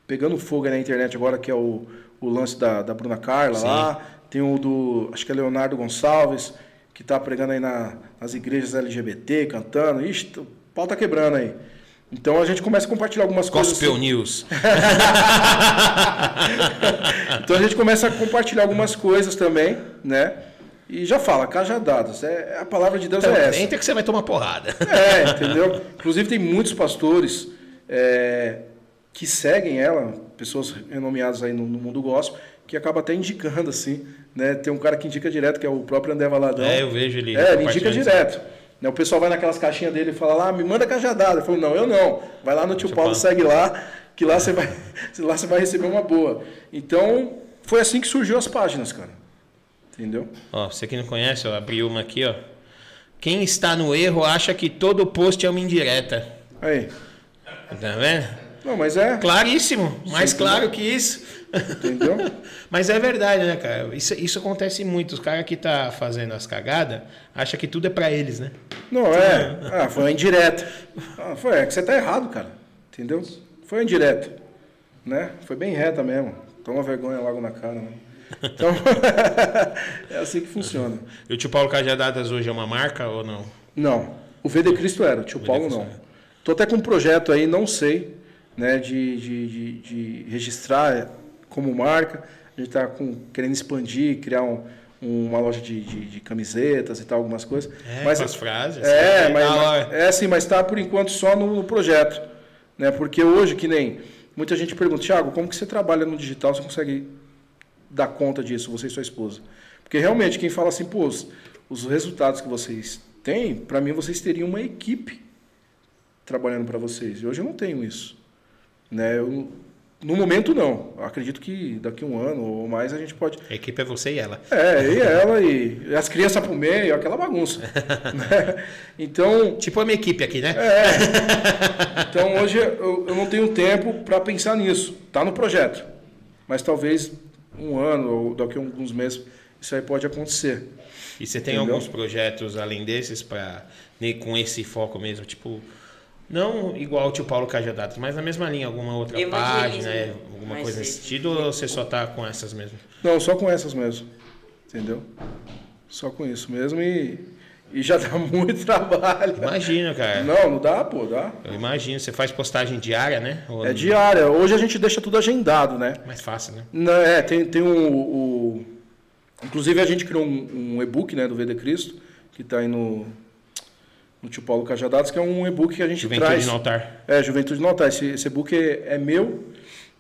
pegando fogo aí na internet agora, que é o, o lance da, da Bruna Carla Sim. lá. Tem o do, acho que é Leonardo Gonçalves, que tá pregando aí na- nas igrejas LGBT, cantando. Ixi, o pau tá quebrando aí. Então a gente começa a compartilhar algumas coisas. Gospel assim. News. Então a gente começa a compartilhar algumas coisas também, né? E já fala, cajadadas. É, a palavra de Deus Então, é essa. entra que você vai tomar porrada. É, entendeu? Inclusive tem muitos pastores é, que seguem ela, pessoas renomeadas aí no, no mundo gospel, que acaba até indicando assim, né? Tem um cara que indica direto, que é o próprio André Valadão. É, eu vejo ele. É, ele indica direto. Né, O pessoal vai naquelas caixinhas dele e fala lá, me manda cajadada. Eu falo, não, eu não. Vai lá no tio Tio Paulo, Paulo. segue lá, que lá você vai, lá você vai receber uma boa. Então, foi assim que surgiu as páginas, cara. Entendeu? Ó, você que não conhece, eu abri uma aqui, ó. Quem está no erro acha que todo post é uma indireta. Aí. Tá vendo? Não, mas é, Claríssimo, mais Sim, claro que isso. entendeu? Mas é verdade, né, cara? Isso, isso acontece muito. Os caras que tá fazendo as cagadas acham que tudo é pra eles, né? Não, é. Ah, foi uma indireta. Ah, foi, é que você tá errado, cara. Entendeu? Foi uma indireta. Né? Foi bem reta mesmo. Toma vergonha logo na cara, né? Então, é assim que funciona. E o tio Paulo Cajadadas hoje é uma marca ou não? Não. O V de Cristo era, o tio de Paulo não. Tô até com um projeto aí, não sei, né, de, de, de, de registrar como marca. A gente tá com, querendo expandir, criar um- uma loja de, de, de camisetas e tal, algumas coisas. É, mas, com as frases. é, é mas, da hora. é assim, mas está por enquanto só no, no projeto. Né? Porque hoje, que nem muita gente pergunta, Thiago, como que você trabalha no digital, você consegue dar conta disso, você e sua esposa? Porque realmente, quem fala assim, pô, os, os resultados que vocês têm, para mim vocês teriam uma equipe trabalhando para vocês. E hoje eu não tenho isso. Né? Eu, no momento, não. Eu acredito que daqui a um ano ou mais a gente pode A equipe é você e ela. é, e ela e as crianças pro meio, aquela bagunça. né? Então, Tipo a minha equipe aqui, né? é. Então hoje eu, eu não tenho tempo para pensar nisso. Tá no projeto. Mas talvez um ano ou daqui a alguns meses isso aí pode acontecer. E você tem Entendeu? alguns projetos além desses para com esse foco mesmo, tipo não igual o tio Paulo Cajadatas, mas na mesma linha, alguma outra Evangelismo, página, é, alguma mas coisa nesse esse- sentido, ou você só tá com essas mesmo? Não, só com essas mesmo. Entendeu? Só com isso mesmo e, e já dá muito trabalho. Imagina, cara. Não, não dá, pô, dá. Eu imagino, você faz postagem diária, né? Ou É diária. Hoje a gente deixa tudo agendado, né? mais fácil, né? Não, é, tem, tem um, o, Inclusive a gente criou um, um e-book né, do VD Cristo, que está aí no, no Tio Paulo Cajadados, que é um e-book que a gente Juventude traz. no altar. É, Juventude no Altar. Esse, esse e-book é, é meu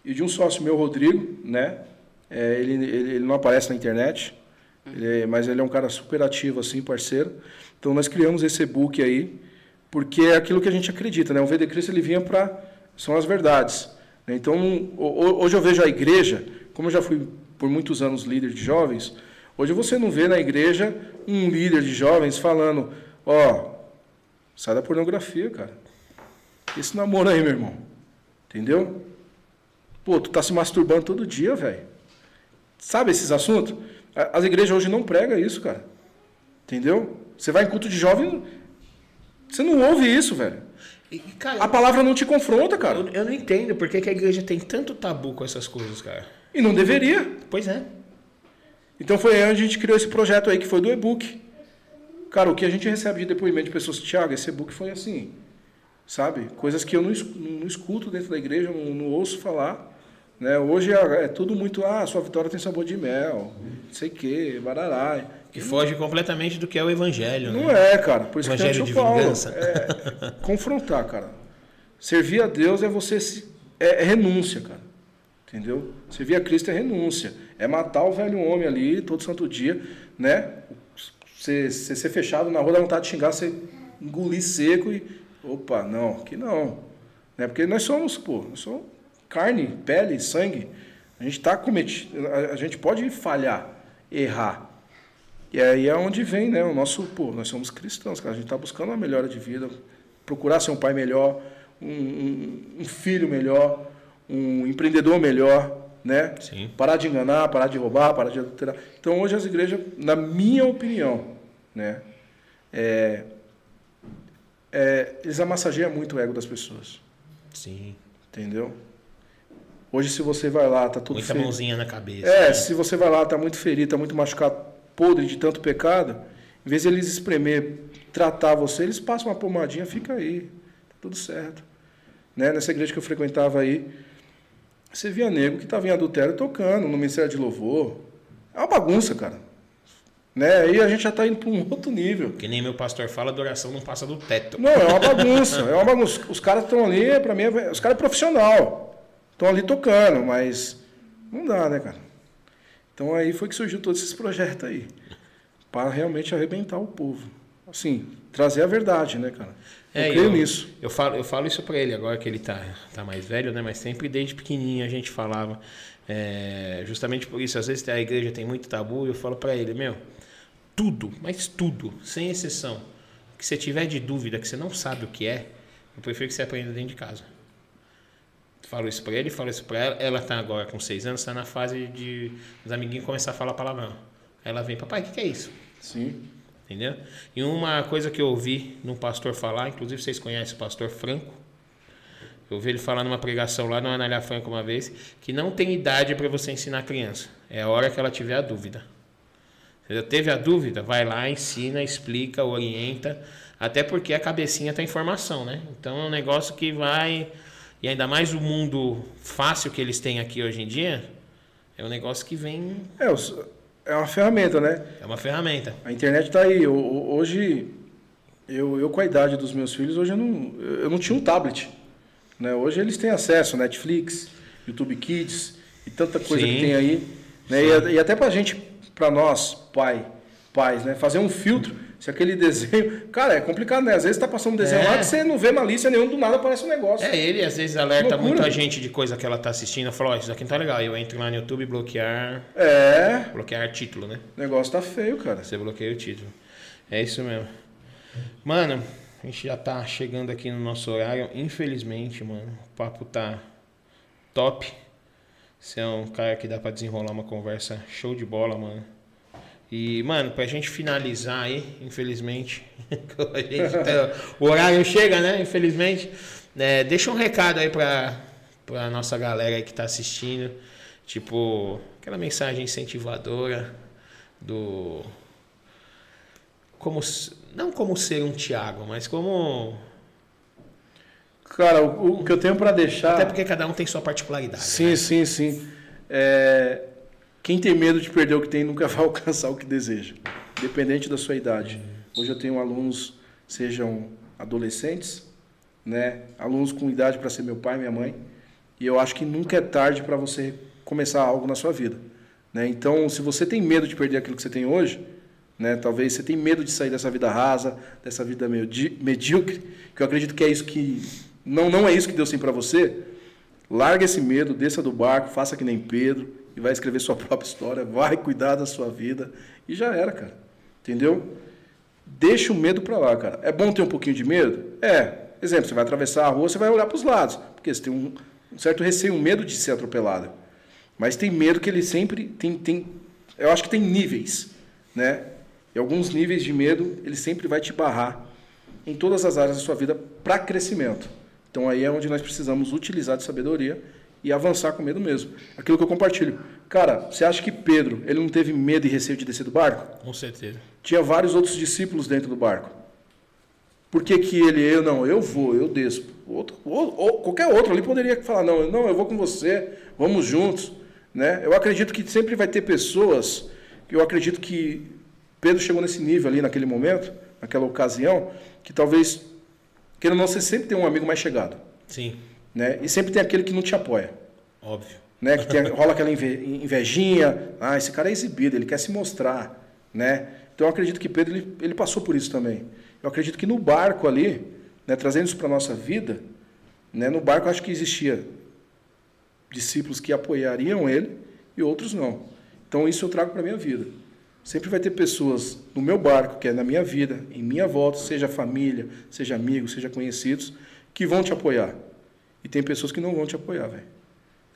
e de um sócio meu, Rodrigo, né? É, ele, ele, ele não aparece na internet, ele é- mas ele é um cara super ativo, assim, parceiro. Então nós criamos esse e-book aí, porque é aquilo que a gente acredita, né? O VD Cristo ele vinha para são as verdades. né? Então hoje eu vejo a igreja, como eu já fui por muitos anos líder de jovens, hoje você não vê na igreja um líder de jovens falando, ó, sai da pornografia, cara. Esse namoro aí, meu irmão. Entendeu? Pô, tu tá se masturbando todo dia, velho. Sabe esses assuntos? As igrejas hoje não pregam isso, cara. Entendeu? Você vai em culto de jovem, você não ouve isso, velho. E, cara, A palavra não te confronta, cara. eu, eu não entendo por que, que a igreja tem tanto tabu com essas coisas, cara. E não deveria. Pois é. Então foi aí onde a gente criou esse projeto aí, que foi do e-book. Cara, o que a gente recebe de depoimento de pessoas, Thiago, esse e-book foi assim, sabe? Coisas que eu não, não escuto dentro da igreja, não, não ouço falar. Né? Hoje é, é tudo muito, ah, sua vitória tem sabor de mel, não sei o quê, barará. Que foge completamente do que é o evangelho, Não né? é, cara. Por isso que Evangelho o de Paulo. vingança. É confrontar, cara. Servir a Deus é você se, é, é renúncia, cara. Entendeu? Servir a Cristo é renúncia. É matar o velho homem ali todo santo dia, né? Você, você ser fechado na rua, dá vontade de xingar, você engolir seco e. Opa, não, que não. Né? Porque nós somos, pô, nós somos carne, pele, sangue. A gente tá cometido. A, a gente pode falhar, errar. E aí é onde vem, né? O nosso, pô, nós somos cristãos, cara. A gente está buscando uma melhora de vida, procurar ser um pai melhor, um, um- um filho melhor, um empreendedor melhor, né? Sim. Parar de enganar, parar de roubar, parar de adulterar. Então hoje as igrejas, na minha opinião, né? É, é, eles amassageiam muito o ego das pessoas, Sim. entendeu? Hoje se você vai lá, tá tudo Muita feio. mãozinha na cabeça. É, se você vai lá, tá muito ferido, tá muito machucado, podre de tanto pecado, em vez de eles espremer, tratar você, eles passam uma pomadinha, fica aí, tá tudo certo. Né? Nessa igreja que eu frequentava aí, você via nego que estava em adultério tocando no Ministério de Louvor. É uma bagunça, cara. Né? Aí a gente já está indo para um outro nível. Que nem meu pastor fala, adoração não passa do teto. Não, é uma bagunça, é uma bagunça. Os caras estão ali, para mim, é- os caras é profissional. Estão ali tocando, mas não dá, né, cara? Então aí foi que surgiu todos esses projetos aí. Para realmente arrebentar o povo. Assim, trazer a verdade, né, cara? Eu É, creio eu, nisso. Eu falo, eu falo isso pra ele agora que ele tá, tá mais velho, né? Mas sempre desde pequenininho a gente falava. é, justamente por isso, às vezes a igreja tem muito tabu e eu falo pra ele, meu, tudo, mas tudo, sem exceção, que você tiver de dúvida, que você não sabe o que é, eu prefiro que você aprenda dentro de casa. Falo isso pra ele, falo isso pra ela. Ela tá agora com seis anos, tá na fase de os amiguinhos começar a falar palavrão. Ela vem, papai, o que, que é isso? Sim. Entendeu? E uma coisa que eu ouvi num pastor falar, inclusive vocês conhecem o pastor Franco. Eu ouvi ele falar numa pregação lá no Anália Franco uma vez, que não tem idade para você ensinar a criança. É a hora que ela tiver a dúvida. Entendeu? Teve a dúvida? Vai lá, ensina, explica, orienta. Até porque a cabecinha tem informação, né? Então é um negócio que vai. E ainda mais o mundo fácil que eles têm aqui hoje em dia, é um negócio que vem. É, é uma ferramenta, né? É uma ferramenta. A internet está aí. Hoje, eu, eu com a idade dos meus filhos, hoje eu não, eu não tinha um tablet. Né? Hoje eles têm acesso, Netflix, YouTube Kids e tanta coisa Sim. que tem aí. Né? E, a- e até pra gente, pra nós, pai, pais, né? fazer um filtro. Se aquele desenho. Cara, é complicado, né? Às vezes tá passando um desenho É. lá que você não vê malícia nenhuma, do nada aparece um negócio. É, ele às vezes alerta Loucura. muita gente de coisa que ela tá assistindo. Eu falo, ó, isso daqui não tá legal. Eu entro lá no YouTube e bloquear. É, Bloquear título, né? o negócio tá feio, cara. Você bloqueia o título. É isso mesmo. Mano, a gente já tá chegando aqui no nosso horário. Infelizmente, mano, o papo tá top. Você é um cara que dá pra desenrolar uma conversa show de bola, mano. E, mano, pra gente finalizar aí, infelizmente, tá- o horário chega, né? Infelizmente. É, deixa um recado aí pra, pra nossa galera aí que tá assistindo. Tipo, aquela mensagem incentivadora do. Como, não como ser um Thiago, mas como. Cara, o, o que eu tenho pra deixar. Até porque cada um tem sua particularidade. Sim, né? sim, sim. É, Quem tem medo de perder o que tem nunca vai alcançar o que deseja, independente da sua idade. Hoje eu tenho alunos, sejam adolescentes, né, alunos com idade para ser meu pai minha mãe, e eu acho que nunca é tarde para você começar algo na sua vida. Né? Então, se você tem medo de perder aquilo que você tem hoje, né, talvez você tem medo de sair dessa vida rasa, dessa vida medi- medíocre, que eu acredito que é isso que não não é isso que Deus tem para você. Larga esse medo, desça do barco, faça que nem Pedro e vai escrever sua própria história, vai cuidar da sua vida e já era, cara. Entendeu? Deixa o medo pra lá, cara. É bom ter um pouquinho de medo? É. Exemplo, você vai atravessar a rua, você vai olhar para os lados, porque você tem um, um certo receio, um medo de ser atropelado. Mas tem medo que ele sempre tem, tem eu acho que tem níveis, né? E alguns níveis de medo, ele sempre vai te barrar em todas as áreas da sua vida para crescimento. Então aí é onde nós precisamos utilizar de sabedoria e avançar com medo mesmo. Aquilo que eu compartilho. Cara, você acha que Pedro, ele não teve medo e receio de descer do barco? Com certeza. Tinha vários outros discípulos dentro do barco. Por que, que ele, eu não, eu vou, eu desço. Outro, ou, ou qualquer outro ali poderia falar, não, não, eu vou com você, vamos juntos. Né? Eu acredito que sempre vai ter pessoas, eu acredito que Pedro chegou nesse nível ali naquele momento, naquela ocasião, que talvez, querendo ou não, você sempre tem um amigo mais chegado. Sim, Né? E sempre tem aquele que não te apoia. óbvio. Né? Que tem- rola aquela inve- invejinha. Ah, esse cara é exibido, ele quer se mostrar. Né? Então eu acredito que Pedro ele, ele passou por isso também. Eu acredito que no barco ali, né, trazendo isso para a nossa vida, né, no barco eu acho que existia discípulos que apoiariam ele e outros não. Então isso eu trago para a minha vida. Sempre vai ter pessoas no meu barco, que é na minha vida, em minha volta, seja família, seja amigos, seja conhecidos, que vão te apoiar. E tem pessoas que não vão te apoiar, velho.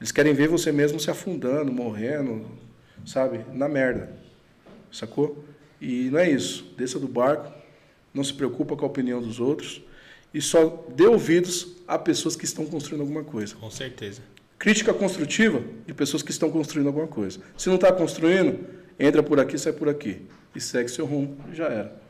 Eles querem ver você mesmo se afundando, morrendo, sabe? Na merda. Sacou? E não é isso. Desça do barco, não se preocupa com a opinião dos outros e só dê ouvidos a pessoas que estão construindo alguma coisa. Com certeza. Crítica construtiva de pessoas que estão construindo alguma coisa. Se não está construindo, entra por aqui, sai por aqui. E segue seu rumo, já era.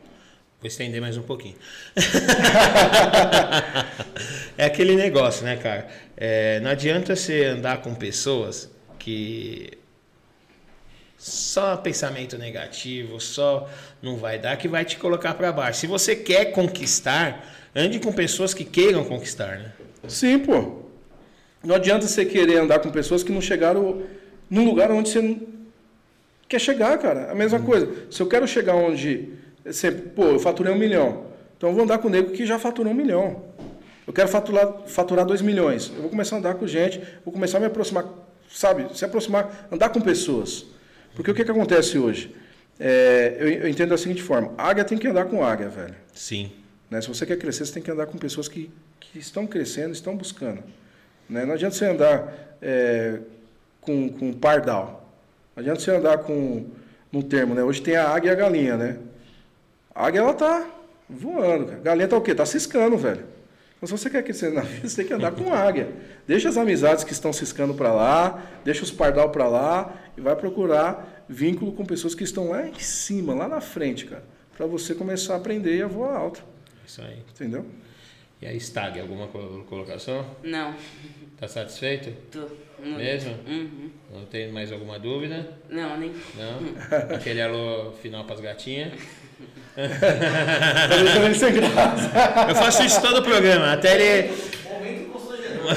Vou estender mais um pouquinho. é aquele negócio, né, cara? É, não adianta você andar com pessoas que só pensamento negativo, só não vai dar, que vai te colocar para baixo. Se você quer conquistar, ande com pessoas que queiram conquistar, né? Sim, pô. Não adianta você querer andar com pessoas que não chegaram num lugar onde você quer chegar, cara. A mesma coisa. Se eu quero chegar onde. Sempre, pô, eu faturei um milhão. Então eu vou andar com o nego que já faturou um milhão. Eu quero faturar, faturar dois milhões. Eu vou começar a andar com gente, vou começar a me aproximar, sabe? Se aproximar, andar com pessoas. Porque o que, que acontece hoje? É, eu, eu entendo da seguinte forma: águia tem que andar com águia, velho. Sim. Né? Se você quer crescer, você tem que andar com pessoas que, que estão crescendo, estão buscando. Né? Não adianta você andar é, com, com pardal. Não adianta você andar com um termo, né? Hoje tem a águia e a galinha, né? A águia, ela tá voando, cara. Galinha tá o quê? Tá ciscando, velho. Então, se você quer crescer na vida, você tem que andar com águia. Deixa as amizades que estão ciscando para lá, deixa os pardal para lá e vai procurar vínculo com pessoas que estão lá em cima, lá na frente, cara. Para você começar a aprender a voar alto. Isso aí. Entendeu? E aí, Stag, alguma co- colocação? Não, Tá satisfeito? tô. Muito. Mesmo? Uhum. Não tem mais alguma dúvida? Não, nem. Não? Aquele alô final pras gatinhas? Ele sem graça. Eu faço isso todo o programa, até ele. Momento constrangedor.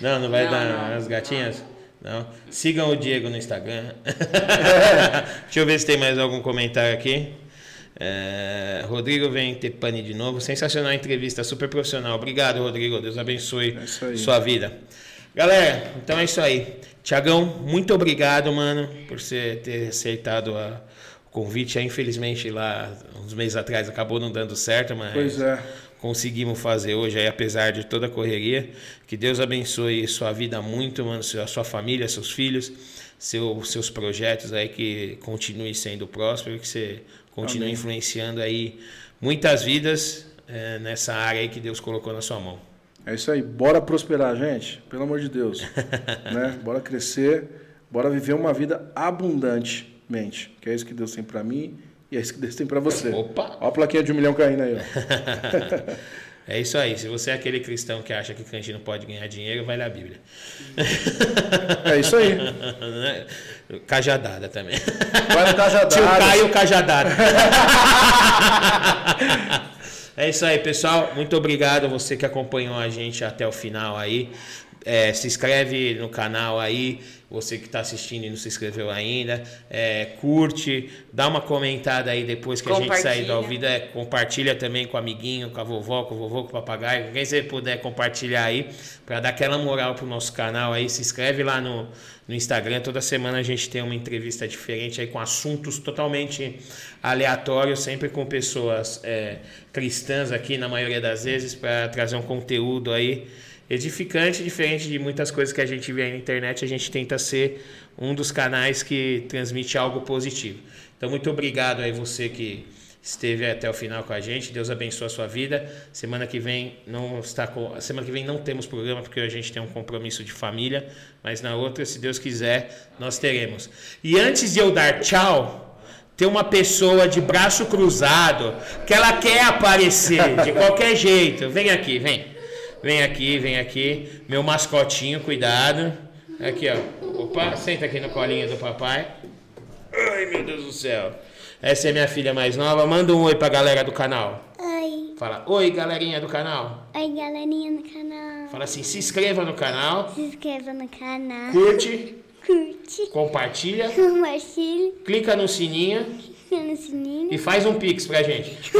Não, não vai Não, dar não. as gatinhas? Não. Sigam o Diego no Instagram. Deixa eu ver se tem mais algum comentário aqui. É, Rodrigo vem ter pane de novo. Sensacional entrevista, super profissional. Obrigado, Rodrigo. Deus abençoe É sua vida. Galera, então é isso aí. Tiagão, muito obrigado, mano, por você ter aceitado a- convite. Infelizmente, lá uns meses atrás acabou não dando certo, mas Pois é. conseguimos fazer hoje, aí, apesar de toda a correria. Que Deus abençoe sua vida muito, mano, sua, sua família, seus filhos, seu, seus projetos aí, que continue sendo próspero, que você continue Amém. influenciando aí muitas vidas eh, nessa área aí que Deus colocou na sua mão. É isso aí. Bora prosperar, gente. Pelo amor de Deus. né? Bora crescer. Bora viver uma vida abundantemente. Que é isso que Deus tem pra mim e é isso que Deus tem pra você. Opa! Olha a plaquinha de um milhão caindo aí, ó. É isso aí. Se você é aquele cristão que acha que crente não pode ganhar dinheiro, vai ler a Bíblia. É isso aí. Cajadada também. Vai no Cajadada. Tio Caio Cajadada. é isso aí, pessoal. Muito obrigado a você que acompanhou a gente até o final aí. É, se inscreve no canal aí, você que está assistindo e não se inscreveu ainda. É, curte, dá uma comentada aí depois que a gente sair da Compartilha. ouvida. É, compartilha também com o amiguinho, com a vovó, com o vovô, com o papagaio. com Quem você puder compartilhar aí, para dar aquela moral pro nosso canal aí. Se inscreve lá no, no Instagram. Toda semana a gente tem uma entrevista diferente aí com assuntos totalmente aleatórios, sempre com pessoas é, cristãs aqui, na maioria das vezes, para trazer um conteúdo aí edificante, diferente de muitas coisas que a gente vê aí na internet. A gente tenta ser um dos canais que transmite algo positivo. Então, muito obrigado aí você que esteve até o final com a gente. Deus abençoe a sua vida. Semana que vem não está com... semana que vem não temos programa porque a gente tem um compromisso de família, mas na outra, se Deus quiser, nós teremos. E antes de eu dar tchau, tem uma pessoa de braço cruzado que ela quer aparecer de qualquer jeito. Vem aqui, vem. Vem aqui, vem aqui. Meu mascotinho, cuidado. Aqui, ó. Opa, senta aqui no colinho do papai. Ai, meu Deus do céu. Essa é minha filha mais nova. Manda um oi pra galera do canal. Oi. Fala, oi, galerinha do canal. Oi, galerinha do canal. Fala assim, se inscreva no canal, Se inscreva no canal. curte, Curte. compartilha, Compartilhe. clica no sininho Clica no sininho. e faz um pix pra gente.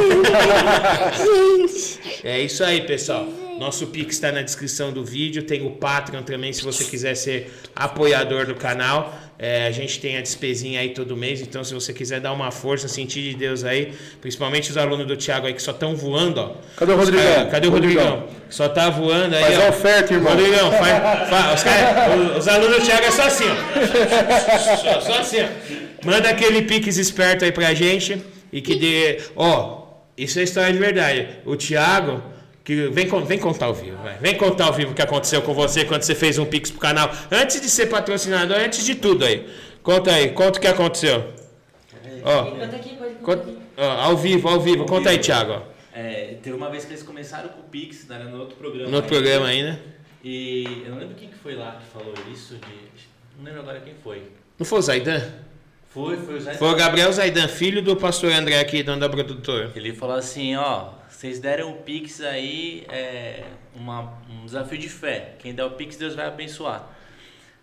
Gente. É isso aí, pessoal. Nosso Pix está na descrição do vídeo. Tem o Patreon também, se você quiser ser apoiador do canal. É, a gente tem a despesinha aí todo mês, então se você quiser dar uma força, sentir de Deus aí, principalmente os alunos do Thiago aí que só estão voando, ó. Cadê o Rodrigão? É, cadê o Rodrigão? Só tá voando aí, Faz ó. a oferta, irmão. Rodrigão, faz, faz- os, cara- os- os alunos do Thiago é só assim, ó. Só, só assim, ó. Manda aquele Pix esperto aí pra gente e que dê. Ó, isso é história de verdade. O Thiago. Que vem, vem contar ao vivo, vai. Vem contar ao vivo o que aconteceu com você quando você fez um Pix pro canal. Antes de ser patrocinador, antes de tudo aí. Conta aí, conta o que aconteceu. Ó, Conta aqui, pode contar conta- aqui. ó, ao vivo, ao vivo. Conta aí, Thiago. É, teve uma vez que eles começaram com o Pix, né, no outro programa. No outro ainda. programa ainda. E eu não lembro quem que foi lá que falou isso. De, não lembro agora quem foi. Não foi o Zaidan? Foi, foi o Zé. Foi o Gabriel Zaidan, filho do pastor André aqui, dono da produtora. Ele falou assim, ó, vocês deram o Pix aí, é uma, um desafio de fé. Quem der o Pix, Deus vai abençoar.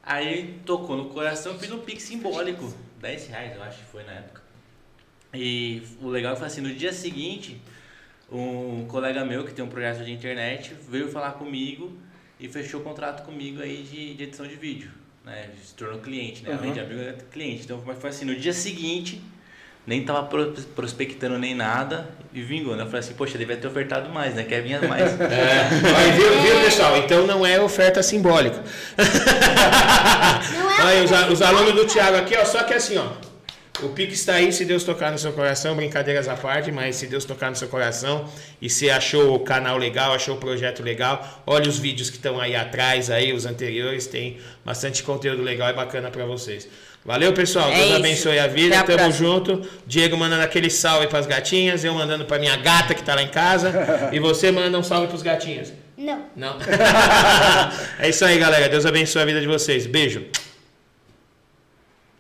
Aí tocou no coração, fiz um Pix simbólico. 10 reais, eu acho que foi na época. E o legal foi assim, no dia seguinte, um colega meu que tem um projeto de internet veio falar comigo e fechou o contrato comigo aí de, de edição de vídeo. Né? Se tornou cliente, né? Além de amigo, é cliente. Então mas foi assim, no dia seguinte, nem tava pro- prospectando nem nada e vingou, né? Eu falei assim, poxa, devia ter ofertado mais, né? Quer vir mais. É, Aí, viu, viu, pessoal? Então não é oferta simbólica. Não é Aí, os, os alunos do Thiago aqui, ó, só que assim, ó. O Pix está aí, se Deus tocar no seu coração, brincadeiras à parte, mas se Deus tocar no seu coração e você achou o canal legal, achou o projeto legal, olha os vídeos que estão aí atrás, aí, os anteriores, tem bastante conteúdo legal e bacana para vocês. Valeu, pessoal. É Deus isso. abençoe a vida. Até a Tamo próxima. junto. Diego mandando aquele salve pras gatinhas, eu mandando pra minha gata que tá lá em casa. e você manda um salve pros gatinhos. Não. Não. é isso aí, galera. Deus abençoe a vida de vocês. Beijo.